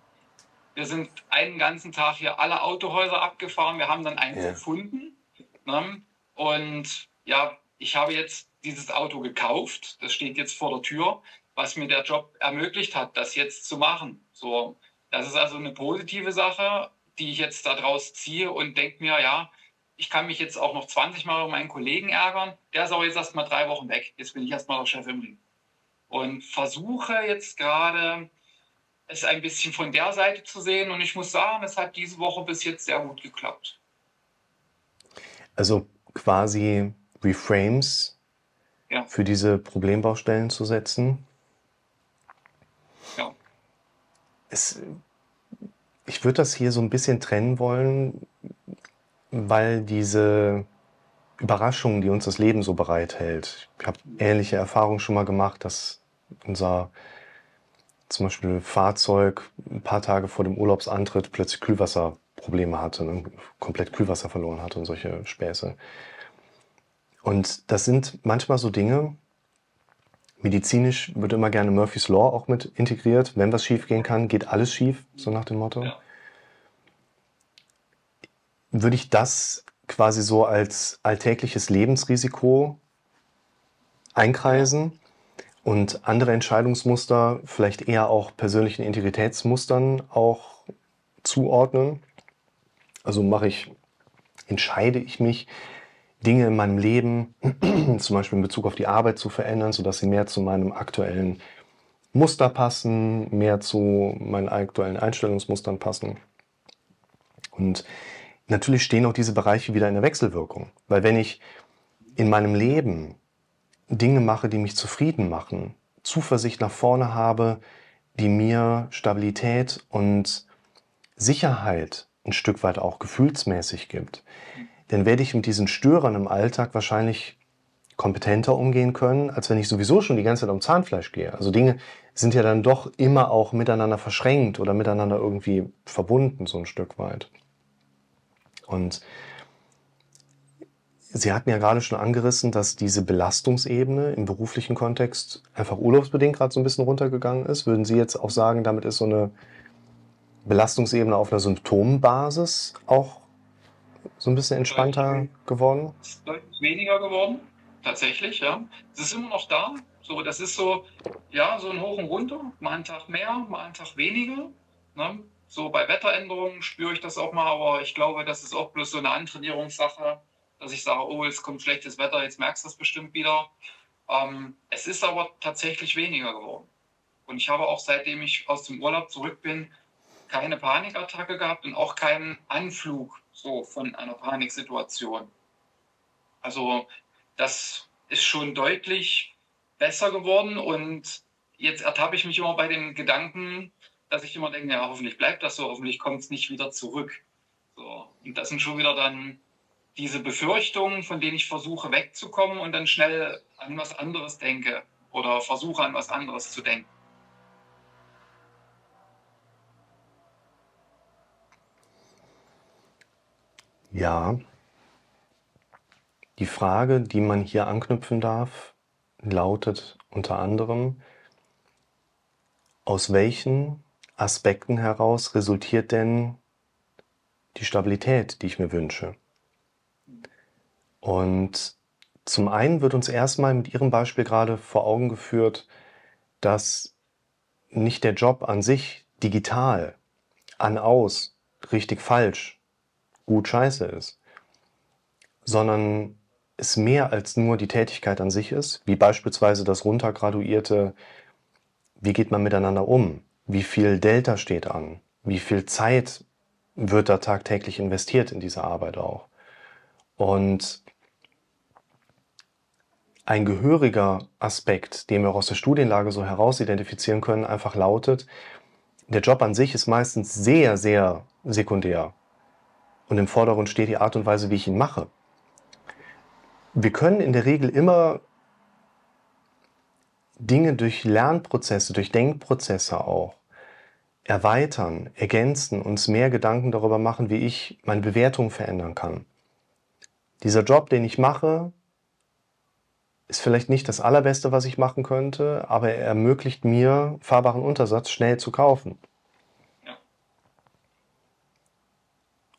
Wir sind einen ganzen Tag hier alle Autohäuser abgefahren. Wir haben dann eins ja. gefunden. Ne? Und ja, ich habe jetzt dieses Auto gekauft. Das steht jetzt vor der Tür, was mir der Job ermöglicht hat, das jetzt zu machen. So, das ist also eine positive Sache, die ich jetzt daraus ziehe und denke mir, ja, ich kann mich jetzt auch noch 20 Mal über meinen Kollegen ärgern. Der ist aber jetzt erst mal drei Wochen weg. Jetzt bin ich erst mal der Chef im Ring. Und versuche jetzt gerade es ein bisschen von der Seite zu sehen. Und ich muss sagen, es hat diese Woche bis jetzt sehr gut geklappt. Also quasi Reframes ja. für diese Problembaustellen zu setzen. Ja. Es, ich würde das hier so ein bisschen trennen wollen, weil diese Überraschungen, die uns das Leben so bereithält. Ich habe ähnliche Erfahrungen schon mal gemacht, dass unser zum Beispiel Fahrzeug ein paar Tage vor dem Urlaubsantritt plötzlich Kühlwasserprobleme hatte, ne? komplett Kühlwasser verloren hatte und solche Späße. Und das sind manchmal so Dinge, medizinisch wird immer gerne Murphy's Law auch mit integriert. Wenn was schief gehen kann, geht alles schief, so nach dem Motto. Ja. Würde ich das quasi so als alltägliches Lebensrisiko einkreisen und andere Entscheidungsmuster vielleicht eher auch persönlichen Integritätsmustern auch zuordnen. Also mache ich, entscheide ich mich Dinge in meinem Leben, zum Beispiel in Bezug auf die Arbeit zu verändern, sodass sie mehr zu meinem aktuellen Muster passen, mehr zu meinen aktuellen Einstellungsmustern passen. Und natürlich stehen auch diese Bereiche wieder in der Wechselwirkung. Weil wenn ich in meinem Leben Dinge mache, die mich zufrieden machen, Zuversicht nach vorne habe, die mir Stabilität und Sicherheit ein Stück weit auch gefühlsmäßig gibt, dann werde ich mit diesen Störern im Alltag wahrscheinlich kompetenter umgehen können, als wenn ich sowieso schon die ganze Zeit um Zahnfleisch gehe. Also Dinge sind ja dann doch immer auch miteinander verschränkt oder miteinander irgendwie verbunden, so ein Stück weit. Und Sie hatten ja gerade schon angerissen, dass diese Belastungsebene im beruflichen Kontext einfach urlaubsbedingt gerade so ein bisschen runtergegangen ist. Würden Sie jetzt auch sagen, damit ist so eine Belastungsebene auf einer Symptombasis auch so ein bisschen entspannter geworden? Es ist deutlich weniger geworden, tatsächlich, ja. Es ist immer noch da. So, das ist so, ja, so ein Hoch und Runter. Mal einen Tag mehr, mal einen Tag weniger. Ne? So bei Wetteränderungen spüre ich das auch mal, aber ich glaube, das ist auch bloß so eine Antrainierungssache, dass ich sage, oh, es kommt schlechtes Wetter, jetzt merkst du es bestimmt wieder. Ähm, es ist aber tatsächlich weniger geworden. Und ich habe auch seitdem ich aus dem Urlaub zurück bin, keine Panikattacke gehabt und auch keinen Anflug so von einer Paniksituation. Also das ist schon deutlich besser geworden und jetzt ertappe ich mich immer bei dem Gedanken, dass ich immer denke, ja, hoffentlich bleibt das so, hoffentlich kommt es nicht wieder zurück. So. Und das sind schon wieder dann diese Befürchtungen, von denen ich versuche wegzukommen und dann schnell an was anderes denke oder versuche an was anderes zu denken. Ja, die Frage, die man hier anknüpfen darf, lautet unter anderem, aus welchen Aspekten heraus resultiert denn die Stabilität, die ich mir wünsche? Und zum einen wird uns erstmal mit Ihrem Beispiel gerade vor Augen geführt, dass nicht der Job an sich digital, an aus, richtig falsch, gut scheiße ist, sondern es mehr als nur die Tätigkeit an sich ist, wie beispielsweise das runtergraduierte wie geht man miteinander um? Wie viel Delta steht an? Wie viel Zeit wird da tagtäglich investiert in diese Arbeit auch? Und ein gehöriger Aspekt, den wir aus der Studienlage so herausidentifizieren können, einfach lautet, der Job an sich ist meistens sehr, sehr sekundär. Und im Vordergrund steht die Art und Weise, wie ich ihn mache. Wir können in der Regel immer Dinge durch Lernprozesse, durch Denkprozesse auch erweitern, ergänzen, uns mehr Gedanken darüber machen, wie ich meine Bewertung verändern kann. Dieser Job, den ich mache, ist vielleicht nicht das Allerbeste, was ich machen könnte, aber er ermöglicht mir, fahrbaren Untersatz schnell zu kaufen.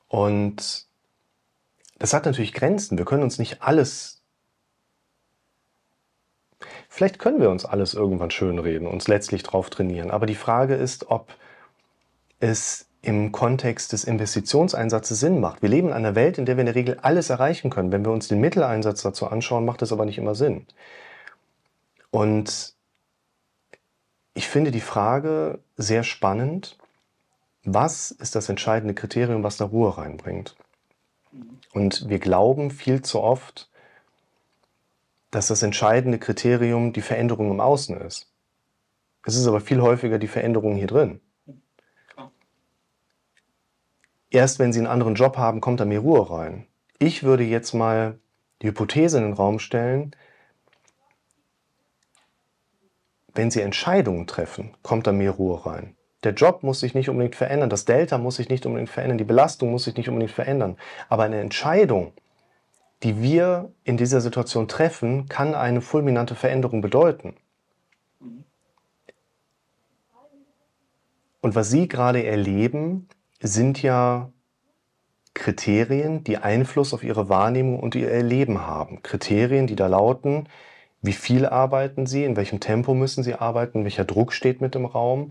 Und das hat natürlich Grenzen. Wir können uns nicht alles. Vielleicht können wir uns alles irgendwann schönreden, uns letztlich drauf trainieren. Aber die Frage ist, ob es im Kontext des Investitionseinsatzes Sinn macht. Wir leben in einer Welt, in der wir in der Regel alles erreichen können. Wenn wir uns den Mitteleinsatz dazu anschauen, macht das aber nicht immer Sinn. Und ich finde die Frage sehr spannend, was ist das entscheidende Kriterium, was da Ruhe reinbringt? Und wir glauben viel zu oft, dass das entscheidende Kriterium die Veränderung im Außen ist. Es ist aber viel häufiger die Veränderung hier drin. Erst wenn sie einen anderen Job haben, kommt da mehr Ruhe rein. Ich würde jetzt mal die Hypothese in den Raum stellen, wenn Sie Entscheidungen treffen, kommt da mehr Ruhe rein. Der Job muss sich nicht unbedingt verändern, das Delta muss sich nicht unbedingt verändern, die Belastung muss sich nicht unbedingt verändern. Aber eine Entscheidung, die wir in dieser Situation treffen, kann eine fulminante Veränderung bedeuten. Und was Sie gerade erleben, sind ja Kriterien, die Einfluss auf ihre Wahrnehmung und ihr Erleben haben. Kriterien, die da lauten, wie viel arbeiten sie, in welchem Tempo müssen sie arbeiten, welcher Druck steht mit im Raum,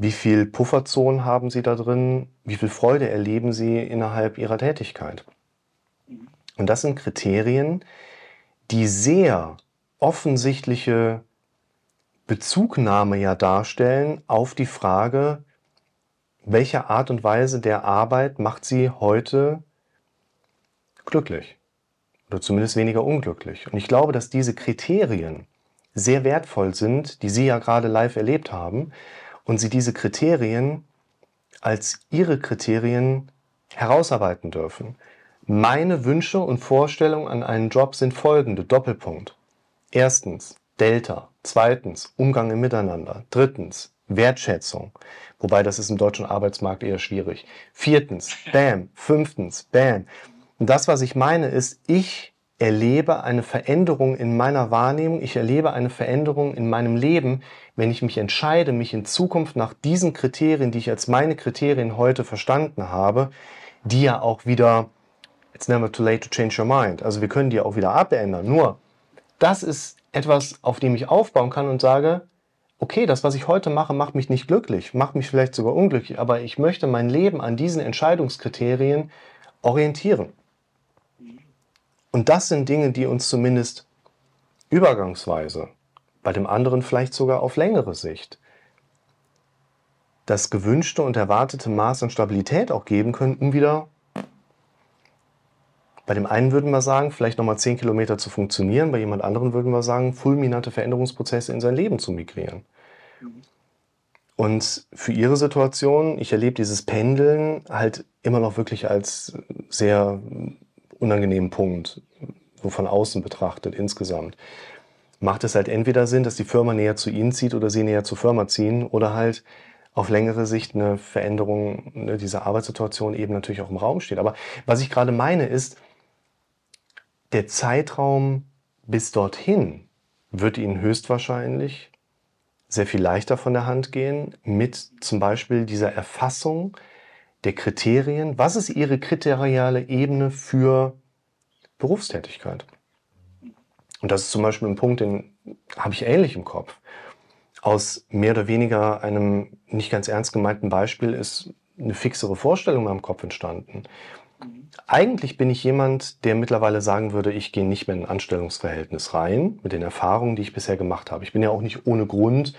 wie viel Pufferzonen haben sie da drin, wie viel Freude erleben sie innerhalb ihrer Tätigkeit. Und das sind Kriterien, die sehr offensichtliche Bezugnahme ja darstellen auf die Frage, welche Art und Weise der Arbeit macht sie heute glücklich oder zumindest weniger unglücklich. Und ich glaube, dass diese Kriterien sehr wertvoll sind, die Sie ja gerade live erlebt haben, und Sie diese Kriterien als Ihre Kriterien herausarbeiten dürfen. Meine Wünsche und Vorstellungen an einen Job sind folgende. Doppelpunkt. Erstens Delta. Zweitens Umgang im Miteinander. Drittens Wertschätzung. Wobei das ist im deutschen Arbeitsmarkt eher schwierig. Viertens, bam. Fünftens, bam. Und das, was ich meine, ist, ich erlebe eine Veränderung in meiner Wahrnehmung, ich erlebe eine Veränderung in meinem Leben, wenn ich mich entscheide, mich in Zukunft nach diesen Kriterien, die ich als meine Kriterien heute verstanden habe, die ja auch wieder, it's never too late to change your mind, also wir können die auch wieder abändern. Nur, das ist etwas, auf dem ich aufbauen kann und sage, okay, das, was ich heute mache, macht mich nicht glücklich, macht mich vielleicht sogar unglücklich, aber ich möchte mein Leben an diesen Entscheidungskriterien orientieren. Und das sind Dinge, die uns zumindest übergangsweise, bei dem anderen vielleicht sogar auf längere Sicht, das gewünschte und erwartete Maß an Stabilität auch geben können, um wieder bei dem einen würden wir sagen, vielleicht nochmal 10 Kilometer zu funktionieren, bei jemand anderen würden wir sagen, fulminante Veränderungsprozesse in sein Leben zu migrieren. Und für ihre Situation, ich erlebe dieses Pendeln halt immer noch wirklich als sehr unangenehmen Punkt, so von außen betrachtet insgesamt. Macht es halt entweder Sinn, dass die Firma näher zu ihnen zieht oder sie näher zur Firma ziehen oder halt auf längere Sicht eine Veränderung ne, dieser Arbeitssituation eben natürlich auch im Raum steht. Aber was ich gerade meine ist, der Zeitraum bis dorthin wird Ihnen höchstwahrscheinlich sehr viel leichter von der Hand gehen mit zum Beispiel dieser Erfassung der Kriterien. Was ist Ihre kriteriale Ebene für Berufstätigkeit? Und das ist zum Beispiel ein Punkt, den habe ich ähnlich im Kopf. Aus mehr oder weniger einem nicht ganz ernst gemeinten Beispiel ist eine fixere Vorstellung in meinem Kopf entstanden. Eigentlich bin ich jemand, der mittlerweile sagen würde, ich gehe nicht mehr in ein Anstellungsverhältnis rein, mit den Erfahrungen, die ich bisher gemacht habe. Ich bin ja auch nicht ohne Grund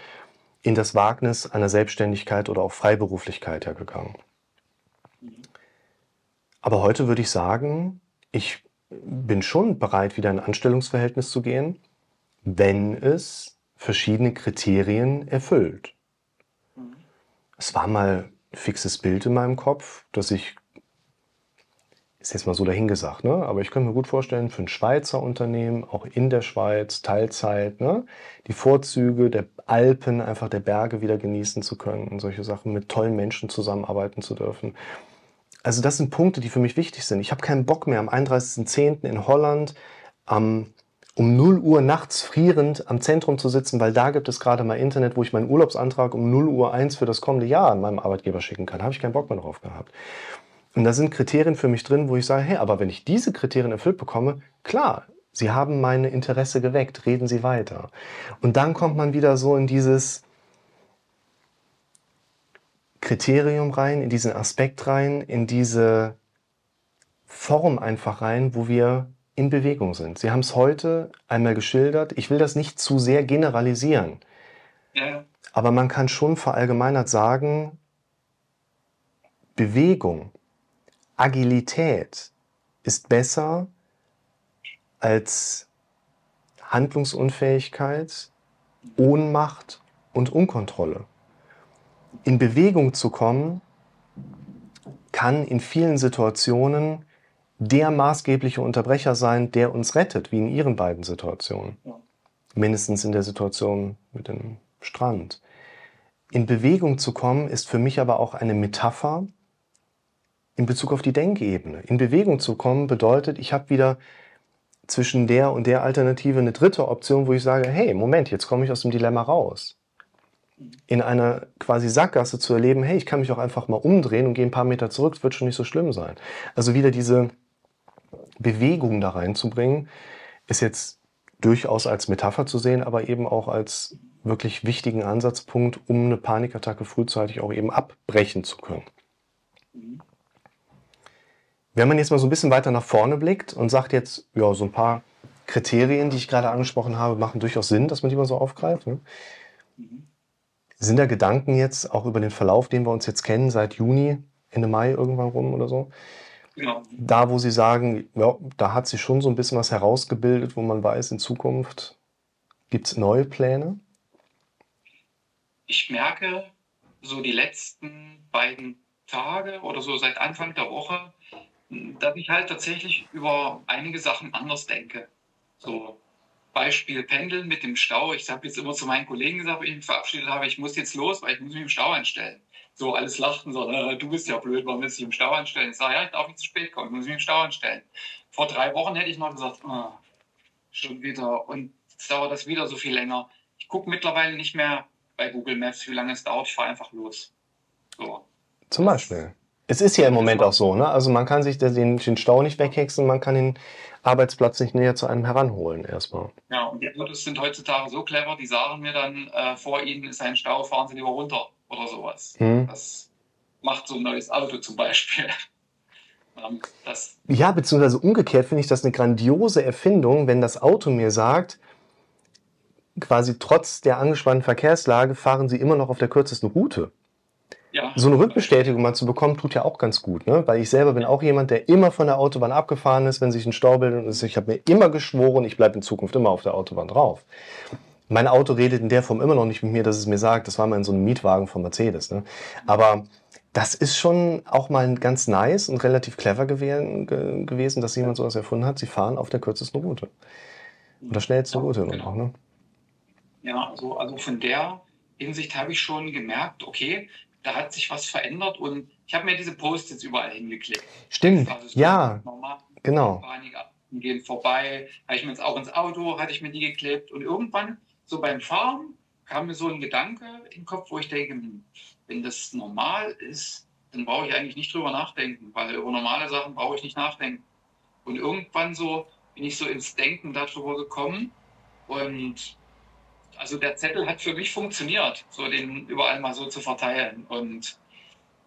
in das Wagnis einer Selbstständigkeit oder auch Freiberuflichkeit ja gegangen. Aber heute würde ich sagen, ich bin schon bereit, wieder in ein Anstellungsverhältnis zu gehen, wenn es verschiedene Kriterien erfüllt. Es war mal ein fixes Bild in meinem Kopf, dass ich, ist jetzt mal so dahingesagt, ne? aber ich könnte mir gut vorstellen, für ein Schweizer Unternehmen, auch in der Schweiz, Teilzeit, ne? die Vorzüge der Alpen, einfach der Berge wieder genießen zu können und solche Sachen, mit tollen Menschen zusammenarbeiten zu dürfen. Also das sind Punkte, die für mich wichtig sind. Ich habe keinen Bock mehr am 31.10. in Holland am um 0 Uhr nachts frierend am Zentrum zu sitzen, weil da gibt es gerade mal Internet, wo ich meinen Urlaubsantrag um 0 Uhr 1 für das kommende Jahr an meinem Arbeitgeber schicken kann. Da habe ich keinen Bock mehr drauf gehabt. Und da sind Kriterien für mich drin, wo ich sage, hey, aber wenn ich diese Kriterien erfüllt bekomme, klar, Sie haben meine Interesse geweckt, reden Sie weiter. Und dann kommt man wieder so in dieses Kriterium rein, in diesen Aspekt rein, in diese Form einfach rein, wo wir in Bewegung sind. Sie haben es heute einmal geschildert. Ich will das nicht zu sehr generalisieren. Ja. Aber man kann schon verallgemeinert sagen, Bewegung, Agilität ist besser als Handlungsunfähigkeit, Ohnmacht und Unkontrolle. In Bewegung zu kommen, kann in vielen Situationen der maßgebliche Unterbrecher sein, der uns rettet, wie in Ihren beiden Situationen. Ja. Mindestens in der Situation mit dem Strand. In Bewegung zu kommen ist für mich aber auch eine Metapher in Bezug auf die Denkebene. In Bewegung zu kommen bedeutet, ich habe wieder zwischen der und der Alternative eine dritte Option, wo ich sage, hey, Moment, jetzt komme ich aus dem Dilemma raus. In einer quasi Sackgasse zu erleben, hey, ich kann mich auch einfach mal umdrehen und gehe ein paar Meter zurück, es wird schon nicht so schlimm sein. Also wieder diese, Bewegung da reinzubringen, ist jetzt durchaus als Metapher zu sehen, aber eben auch als wirklich wichtigen Ansatzpunkt, um eine Panikattacke frühzeitig auch eben abbrechen zu können. Wenn man jetzt mal so ein bisschen weiter nach vorne blickt und sagt jetzt, ja, so ein paar Kriterien, die ich gerade angesprochen habe, machen durchaus Sinn, dass man die mal so aufgreift. Ne? Sind da Gedanken jetzt auch über den Verlauf, den wir uns jetzt kennen, seit Juni, Ende Mai irgendwann rum oder so, Genau. Da, wo Sie sagen, ja, da hat sich schon so ein bisschen was herausgebildet, wo man weiß, in Zukunft gibt es neue Pläne? Ich merke so die letzten beiden Tage oder so seit Anfang der Woche, dass ich halt tatsächlich über einige Sachen anders denke. So Beispiel Pendeln mit dem Stau. Ich habe jetzt immer zu meinen Kollegen gesagt, wenn ich mich verabschiedet habe, ich muss jetzt los, weil ich muss mich im Stau anstellen so alles lachten, so, äh, du bist ja blöd, warum willst du dich im Stau anstellen? Ich sage, ja, ich darf nicht zu spät kommen, ich muss mich im Stau anstellen. Vor drei Wochen hätte ich noch gesagt, oh, schon wieder und jetzt dauert das wieder so viel länger. Ich gucke mittlerweile nicht mehr bei Google Maps, wie lange es dauert, ich fahre einfach los. So. Zum Beispiel. Es ist ja im Moment auch so, ne? Also man kann sich den, den Stau nicht weghexen, man kann den Arbeitsplatz nicht näher zu einem heranholen erstmal. Ja, und die Autos sind heutzutage so clever, die sagen mir dann, äh, vor ihnen ist ein Stau, fahren Sie lieber runter oder sowas. Hm. Das macht so ein neues Auto zum Beispiel. Ähm, ja, beziehungsweise umgekehrt finde ich das eine grandiose Erfindung, wenn das Auto mir sagt, quasi trotz der angespannten Verkehrslage fahren Sie immer noch auf der kürzesten Route. Ja. So eine Rückbestätigung mal zu bekommen, tut ja auch ganz gut, ne? Weil ich selber bin auch jemand, der immer von der Autobahn abgefahren ist, wenn sich ein Stau bildet. Und ich habe mir immer geschworen, ich bleibe in Zukunft immer auf der Autobahn drauf. Mein Auto redet in der Form immer noch nicht mit mir, dass es mir sagt, das war mal in so einem Mietwagen von Mercedes. Ne? Aber das ist schon auch mal ganz nice und relativ clever gew ge gewesen, dass jemand sowas erfunden hat. Sie fahren auf der kürzesten Route. Oder schnellste ja, Route genau. auch, ne? Ja, also, also von der Hinsicht habe ich schon gemerkt, okay, da hat sich was verändert und ich habe mir diese Posts jetzt überall hingeklickt. Stimmt, also ja, genau. Panik gehen vorbei, habe ich mir jetzt auch ins Auto, hatte ich mir die geklebt und irgendwann so beim Fahren kam mir so ein Gedanke in den Kopf, wo ich denke, hm, wenn das normal ist, dann brauche ich eigentlich nicht drüber nachdenken, weil über normale Sachen brauche ich nicht nachdenken. Und irgendwann so bin ich so ins Denken darüber gekommen und also der Zettel hat für mich funktioniert, so den überall mal so zu verteilen. Und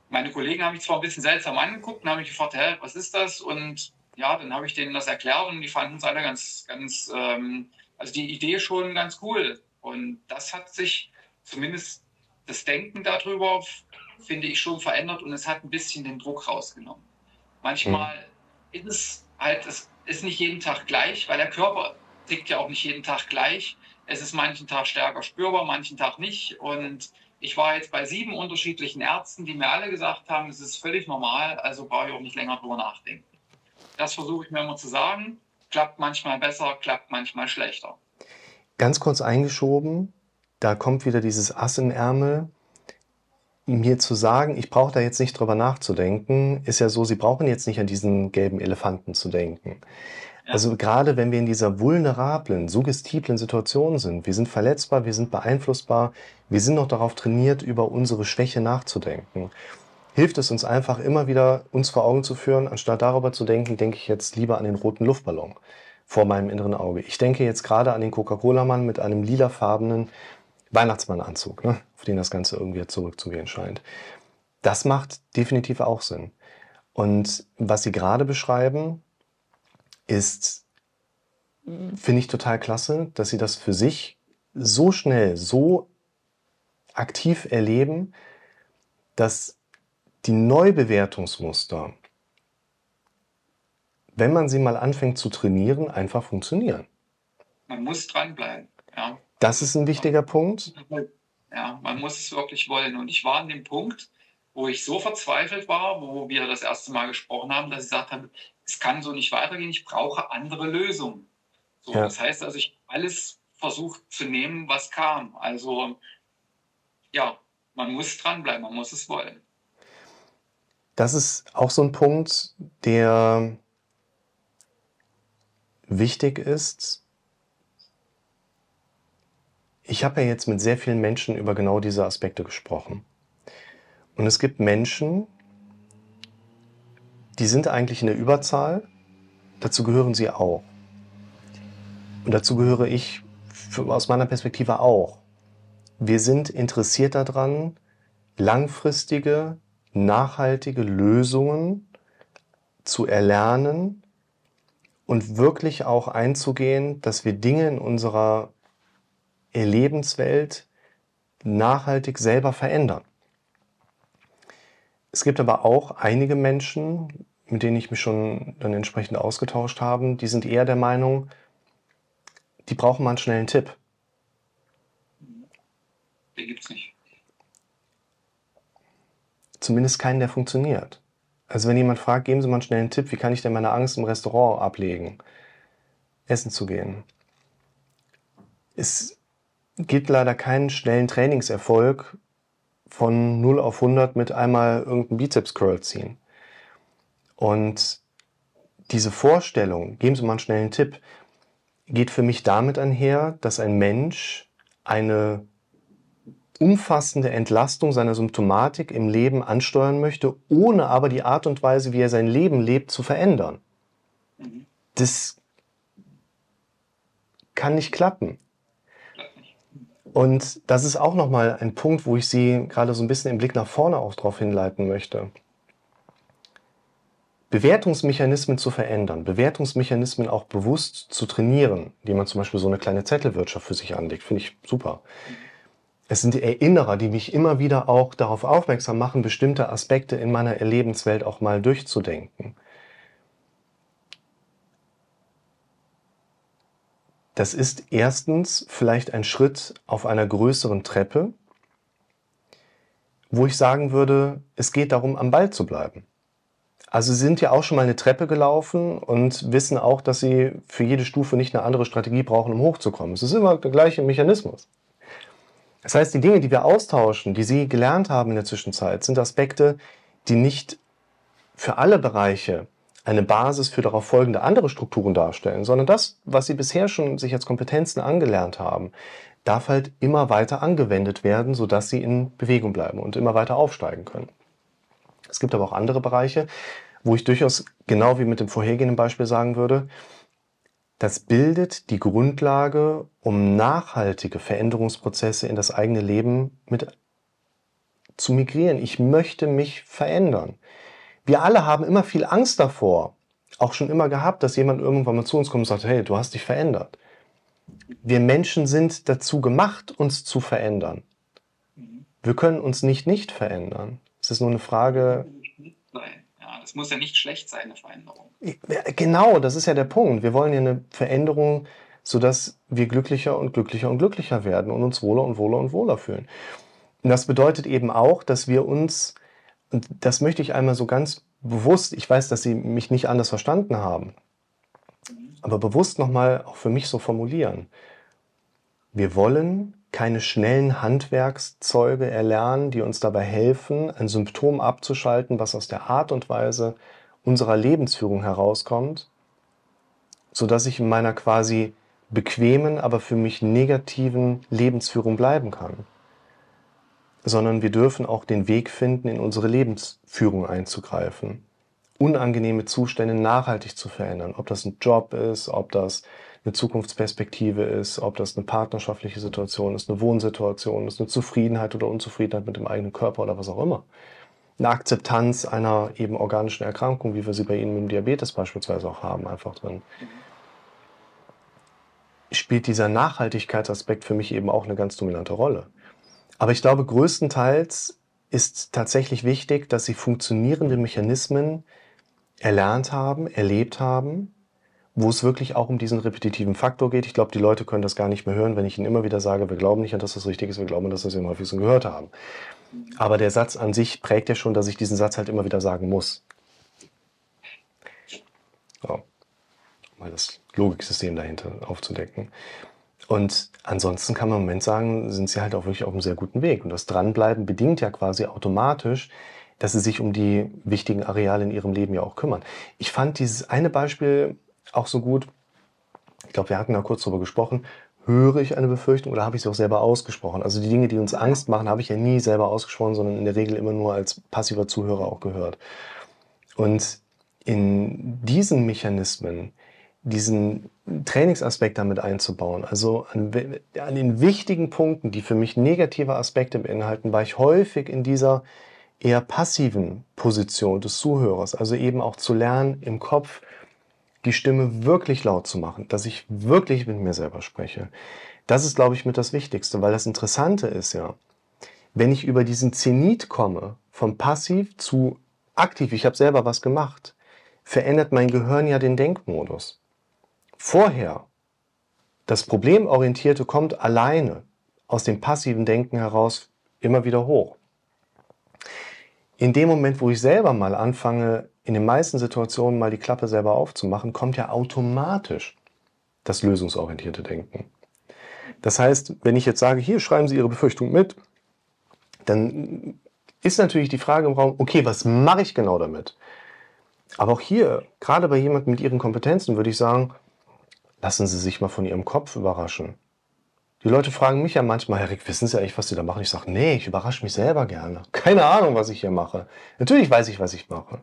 meine Kollegen haben mich zwar ein bisschen seltsam angeguckt und haben mich gefragt, hä, was ist das? Und ja, dann habe ich denen das erklärt und die fanden es alle ganz, ganz ähm, also die Idee schon ganz cool. Und das hat sich zumindest das Denken darüber, finde ich, schon verändert und es hat ein bisschen den Druck rausgenommen. Manchmal ist es halt, es ist nicht jeden Tag gleich, weil der Körper tickt ja auch nicht jeden Tag gleich. Es ist manchen Tag stärker spürbar, manchen Tag nicht. Und ich war jetzt bei sieben unterschiedlichen Ärzten, die mir alle gesagt haben, es ist völlig normal, also brauche ich auch nicht länger drüber nachdenken. Das versuche ich mir immer zu sagen. Klappt manchmal besser, klappt manchmal schlechter. Ganz kurz eingeschoben, da kommt wieder dieses Ass im Ärmel. Mir zu sagen, ich brauche da jetzt nicht drüber nachzudenken, ist ja so, Sie brauchen jetzt nicht an diesen gelben Elefanten zu denken. Also gerade wenn wir in dieser vulnerablen, suggestiblen Situation sind, wir sind verletzbar, wir sind beeinflussbar, wir sind noch darauf trainiert, über unsere Schwäche nachzudenken. Hilft es uns einfach immer wieder, uns vor Augen zu führen, anstatt darüber zu denken, denke ich jetzt lieber an den roten Luftballon vor meinem inneren Auge. Ich denke jetzt gerade an den Coca-Cola-Mann mit einem lilafarbenen Weihnachtsmannanzug, ne, auf den das Ganze irgendwie zurückzugehen scheint. Das macht definitiv auch Sinn. Und was Sie gerade beschreiben, ist, finde ich total klasse, dass sie das für sich so schnell, so aktiv erleben, dass die Neubewertungsmuster, wenn man sie mal anfängt zu trainieren, einfach funktionieren. Man muss dranbleiben. Ja. Das ist ein wichtiger Punkt. Ja, man muss es wirklich wollen. Und ich war an dem Punkt, wo ich so verzweifelt war, wo wir das erste Mal gesprochen haben, dass ich gesagt habe, es kann so nicht weitergehen, ich brauche andere Lösungen. So, ja. Das heißt also, ich habe alles versucht zu nehmen, was kam. Also ja, man muss dranbleiben, man muss es wollen. Das ist auch so ein Punkt, der wichtig ist. Ich habe ja jetzt mit sehr vielen Menschen über genau diese Aspekte gesprochen. Und es gibt Menschen, die sind eigentlich in der Überzahl. Dazu gehören sie auch. Und dazu gehöre ich aus meiner Perspektive auch. Wir sind interessiert daran, langfristige, nachhaltige Lösungen zu erlernen und wirklich auch einzugehen, dass wir Dinge in unserer Lebenswelt nachhaltig selber verändern. Es gibt aber auch einige Menschen, mit denen ich mich schon dann entsprechend ausgetauscht habe, die sind eher der Meinung, die brauchen mal einen schnellen Tipp. Den gibt's nicht. Zumindest keinen, der funktioniert. Also wenn jemand fragt, geben Sie mal einen schnellen Tipp, wie kann ich denn meine Angst im Restaurant ablegen, essen zu gehen? Es gibt leider keinen schnellen Trainingserfolg, von 0 auf 100 mit einmal irgendeinen Bizeps-Curl ziehen. Und diese Vorstellung, geben Sie mal einen schnellen Tipp, geht für mich damit einher, dass ein Mensch eine umfassende Entlastung seiner Symptomatik im Leben ansteuern möchte, ohne aber die Art und Weise, wie er sein Leben lebt, zu verändern. Das kann nicht klappen. Und das ist auch nochmal ein Punkt, wo ich Sie gerade so ein bisschen im Blick nach vorne auch darauf hinleiten möchte. Bewertungsmechanismen zu verändern, Bewertungsmechanismen auch bewusst zu trainieren, indem man zum Beispiel so eine kleine Zettelwirtschaft für sich anlegt, finde ich super. Es sind die Erinnerer, die mich immer wieder auch darauf aufmerksam machen, bestimmte Aspekte in meiner Lebenswelt auch mal durchzudenken. Das ist erstens vielleicht ein Schritt auf einer größeren Treppe, wo ich sagen würde, es geht darum, am Ball zu bleiben. Also Sie sind ja auch schon mal eine Treppe gelaufen und wissen auch, dass Sie für jede Stufe nicht eine andere Strategie brauchen, um hochzukommen. Es ist immer der gleiche Mechanismus. Das heißt, die Dinge, die wir austauschen, die Sie gelernt haben in der Zwischenzeit, sind Aspekte, die nicht für alle Bereiche eine Basis für darauf folgende andere Strukturen darstellen, sondern das, was sie bisher schon sich als Kompetenzen angelernt haben, darf halt immer weiter angewendet werden, sodass sie in Bewegung bleiben und immer weiter aufsteigen können. Es gibt aber auch andere Bereiche, wo ich durchaus genau wie mit dem vorhergehenden Beispiel sagen würde, das bildet die Grundlage, um nachhaltige Veränderungsprozesse in das eigene Leben mit zu migrieren. Ich möchte mich verändern. Wir alle haben immer viel Angst davor, auch schon immer gehabt, dass jemand irgendwann mal zu uns kommt und sagt, hey, du hast dich verändert. Wir Menschen sind dazu gemacht, uns zu verändern. Wir können uns nicht nicht verändern. Es ist nur eine Frage. Nein. Ja, das muss ja nicht schlecht sein, eine Veränderung. Genau, das ist ja der Punkt. Wir wollen ja eine Veränderung, sodass wir glücklicher und glücklicher und glücklicher werden und uns wohler und wohler und wohler fühlen. Und das bedeutet eben auch, dass wir uns, das möchte ich einmal so ganz bewusst, ich weiß, dass Sie mich nicht anders verstanden haben, aber bewusst nochmal auch für mich so formulieren. Wir wollen keine schnellen Handwerkszeuge erlernen, die uns dabei helfen, ein Symptom abzuschalten, was aus der Art und Weise unserer Lebensführung herauskommt, sodass ich in meiner quasi bequemen, aber für mich negativen Lebensführung bleiben kann. Sondern wir dürfen auch den Weg finden, in unsere Lebensführung einzugreifen unangenehme Zustände nachhaltig zu verändern. Ob das ein Job ist, ob das eine Zukunftsperspektive ist, ob das eine partnerschaftliche Situation ist, eine Wohnsituation ist, eine Zufriedenheit oder Unzufriedenheit mit dem eigenen Körper oder was auch immer. Eine Akzeptanz einer eben organischen Erkrankung, wie wir sie bei Ihnen mit dem Diabetes beispielsweise auch haben, einfach drin. Spielt dieser Nachhaltigkeitsaspekt für mich eben auch eine ganz dominante Rolle. Aber ich glaube, größtenteils ist tatsächlich wichtig, dass Sie funktionierende Mechanismen erlernt haben, erlebt haben, wo es wirklich auch um diesen repetitiven Faktor geht. Ich glaube, die Leute können das gar nicht mehr hören, wenn ich ihnen immer wieder sage, wir glauben nicht an, das richtig ist, wir glauben, dass wir es am häufigsten gehört haben. Aber der Satz an sich prägt ja schon, dass ich diesen Satz halt immer wieder sagen muss. So. Mal das Logiksystem dahinter aufzudecken. Und ansonsten kann man im Moment sagen, sind sie halt auch wirklich auf einem sehr guten Weg. Und das Dranbleiben bedingt ja quasi automatisch, dass sie sich um die wichtigen Areale in ihrem Leben ja auch kümmern. Ich fand dieses eine Beispiel auch so gut. Ich glaube, wir hatten da kurz drüber gesprochen. Höre ich eine Befürchtung oder habe ich sie auch selber ausgesprochen? Also die Dinge, die uns Angst machen, habe ich ja nie selber ausgesprochen, sondern in der Regel immer nur als passiver Zuhörer auch gehört. Und in diesen Mechanismen, diesen Trainingsaspekt damit einzubauen, also an, an, den wichtigen Punkten, die für mich negative Aspekte beinhalten, war ich häufig in dieser eher passiven Position des Zuhörers, also eben auch zu lernen, im Kopf die Stimme wirklich laut zu machen, dass ich wirklich mit mir selber spreche. Das ist, glaube ich, mit das Wichtigste, weil das Interessante ist ja, wenn ich über diesen Zenit komme, vom passiv zu aktiv, ich habe selber was gemacht, verändert mein Gehirn ja den Denkmodus. Vorher, das Problemorientierte kommt alleine aus dem passiven Denken heraus immer wieder hoch in dem Moment, wo ich selber mal anfange, in den meisten Situationen mal die Klappe selber aufzumachen, kommt ja automatisch das lösungsorientierte Denken. Das heißt, wenn ich jetzt sage, hier schreiben Sie Ihre Befürchtung mit, dann ist natürlich die Frage im Raum, okay, was mache ich genau damit? Aber auch hier, gerade bei jemandem mit Ihren Kompetenzen, würde ich sagen, lassen Sie sich mal von Ihrem Kopf überraschen. Die Leute fragen mich ja manchmal, Herr Rick, wissen Sie eigentlich, was Sie da machen? Ich sage, nee, ich überrasche mich selber gerne. Keine Ahnung, was ich hier mache. Natürlich weiß ich, was ich mache.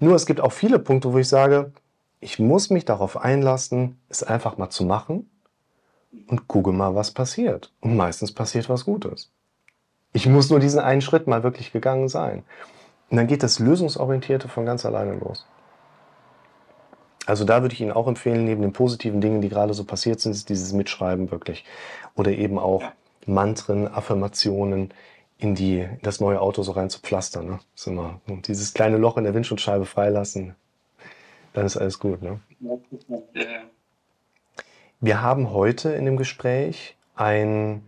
Nur es gibt auch viele Punkte, wo ich sage, ich muss mich darauf einlassen, es einfach mal zu machen und gucke mal, was passiert. Und meistens passiert was Gutes. Ich muss nur diesen einen Schritt mal wirklich gegangen sein. Und dann geht das Lösungsorientierte von ganz alleine los. Also da würde ich Ihnen auch empfehlen, neben den positiven Dingen, die gerade so passiert sind, ist dieses Mitschreiben wirklich. Oder eben auch ja. Mantren, Affirmationen in die, das neue Auto so rein zu pflastern. Ne? ist immer dieses kleine Loch in der Windschutzscheibe freilassen, dann ist alles gut. Ne? Wir haben heute in dem Gespräch ein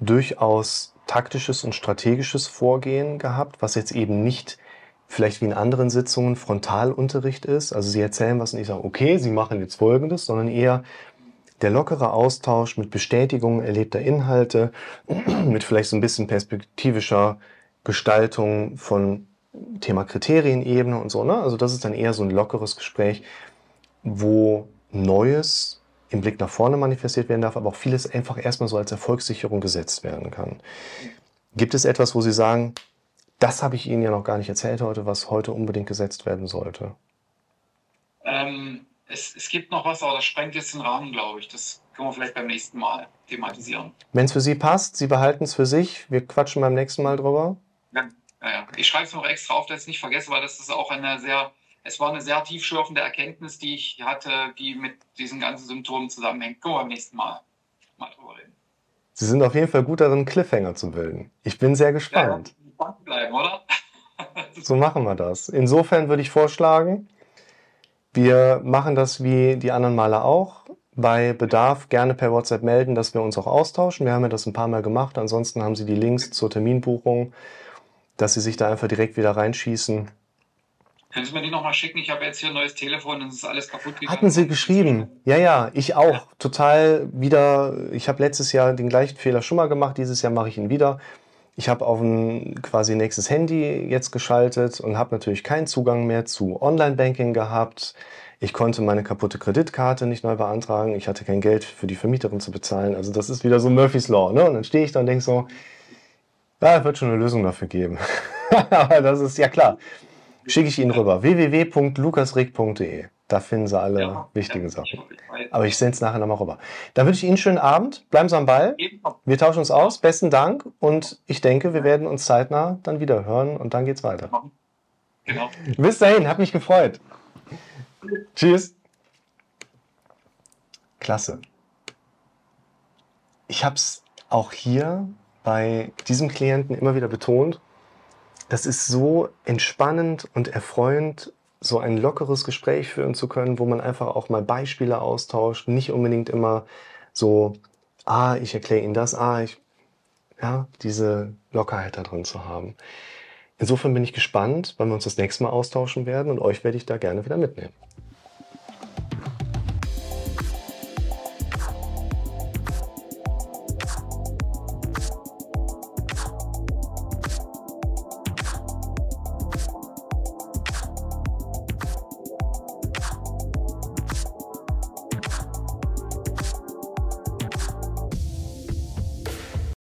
durchaus taktisches und strategisches Vorgehen gehabt, was jetzt eben nicht vielleicht wie in anderen Sitzungen Frontalunterricht ist. Also Sie erzählen was und ich sage, okay, Sie machen jetzt Folgendes, sondern eher der lockere Austausch mit Bestätigung erlebter Inhalte, mit vielleicht so ein bisschen perspektivischer Gestaltung von Thema Kriterienebene und so. Ne? Also das ist dann eher so ein lockeres Gespräch, wo Neues im Blick nach vorne manifestiert werden darf, aber auch vieles einfach erstmal so als Erfolgssicherung gesetzt werden kann. Gibt es etwas, wo Sie sagen, das habe ich Ihnen ja noch gar nicht erzählt heute, was heute unbedingt gesetzt werden sollte. Ähm, es, es, gibt noch was, aber das sprengt jetzt den Rahmen, glaube ich. Das können wir vielleicht beim nächsten Mal thematisieren. Wenn es für Sie passt, Sie behalten es für sich. Wir quatschen beim nächsten Mal drüber. Ja, ja. Ich schreibe es noch extra auf, dass ich es nicht vergesse, weil das ist auch eine sehr, es war eine sehr tiefschürfende Erkenntnis, die ich hatte, die mit diesen ganzen Symptomen zusammenhängt. Können wir beim nächsten Mal mal drüber reden. Sie sind auf jeden Fall gut darin, Cliffhanger zu bilden. Ich bin sehr gespannt. Ja, bleiben, oder? so machen wir das. Insofern würde ich vorschlagen, wir machen das wie die anderen Male auch. Bei Bedarf gerne per WhatsApp melden, dass wir uns auch austauschen. Wir haben ja das ein paar Mal gemacht. Ansonsten haben Sie die Links zur Terminbuchung, dass Sie sich da einfach direkt wieder reinschießen. Können Sie mir die nochmal schicken? Ich habe jetzt hier ein neues Telefon und es ist alles kaputt gegangen. Hatten Sie geschrieben? Ja, ja, ich auch. Ja. Total wieder. Ich habe letztes Jahr den gleichen Fehler schon mal gemacht. Dieses Jahr mache ich ihn wieder. Ich habe auf ein quasi nächstes Handy jetzt geschaltet und habe natürlich keinen Zugang mehr zu Online-Banking gehabt. Ich konnte meine kaputte Kreditkarte nicht neu beantragen. Ich hatte kein Geld für die Vermieterin zu bezahlen. Also das ist wieder so Murphy's Law. Ne? Und dann stehe ich da und denke so, ja, wird schon eine Lösung dafür geben. Aber das ist ja klar. Schicke ich Ihnen rüber. www.lukasrick.de. Da finden Sie alle ja, wichtigen ja, Sachen. Aber ich sende es nachher nochmal rüber. Dann wünsche ich Ihnen einen schönen Abend. Bleiben Sie am Ball. Wir tauschen uns aus. Besten Dank. Und ich denke, wir werden uns zeitnah dann wieder hören und dann geht's weiter. Genau. Bis dahin, hat mich gefreut. Tschüss. Klasse. Ich habe es auch hier bei diesem Klienten immer wieder betont. Das ist so entspannend und erfreuend, so ein lockeres Gespräch führen zu können, wo man einfach auch mal Beispiele austauscht, nicht unbedingt immer so, ah, ich erkläre Ihnen das, ah, ich, ja, diese Lockerheit da drin zu haben. Insofern bin ich gespannt, wann wir uns das nächste Mal austauschen werden und euch werde ich da gerne wieder mitnehmen.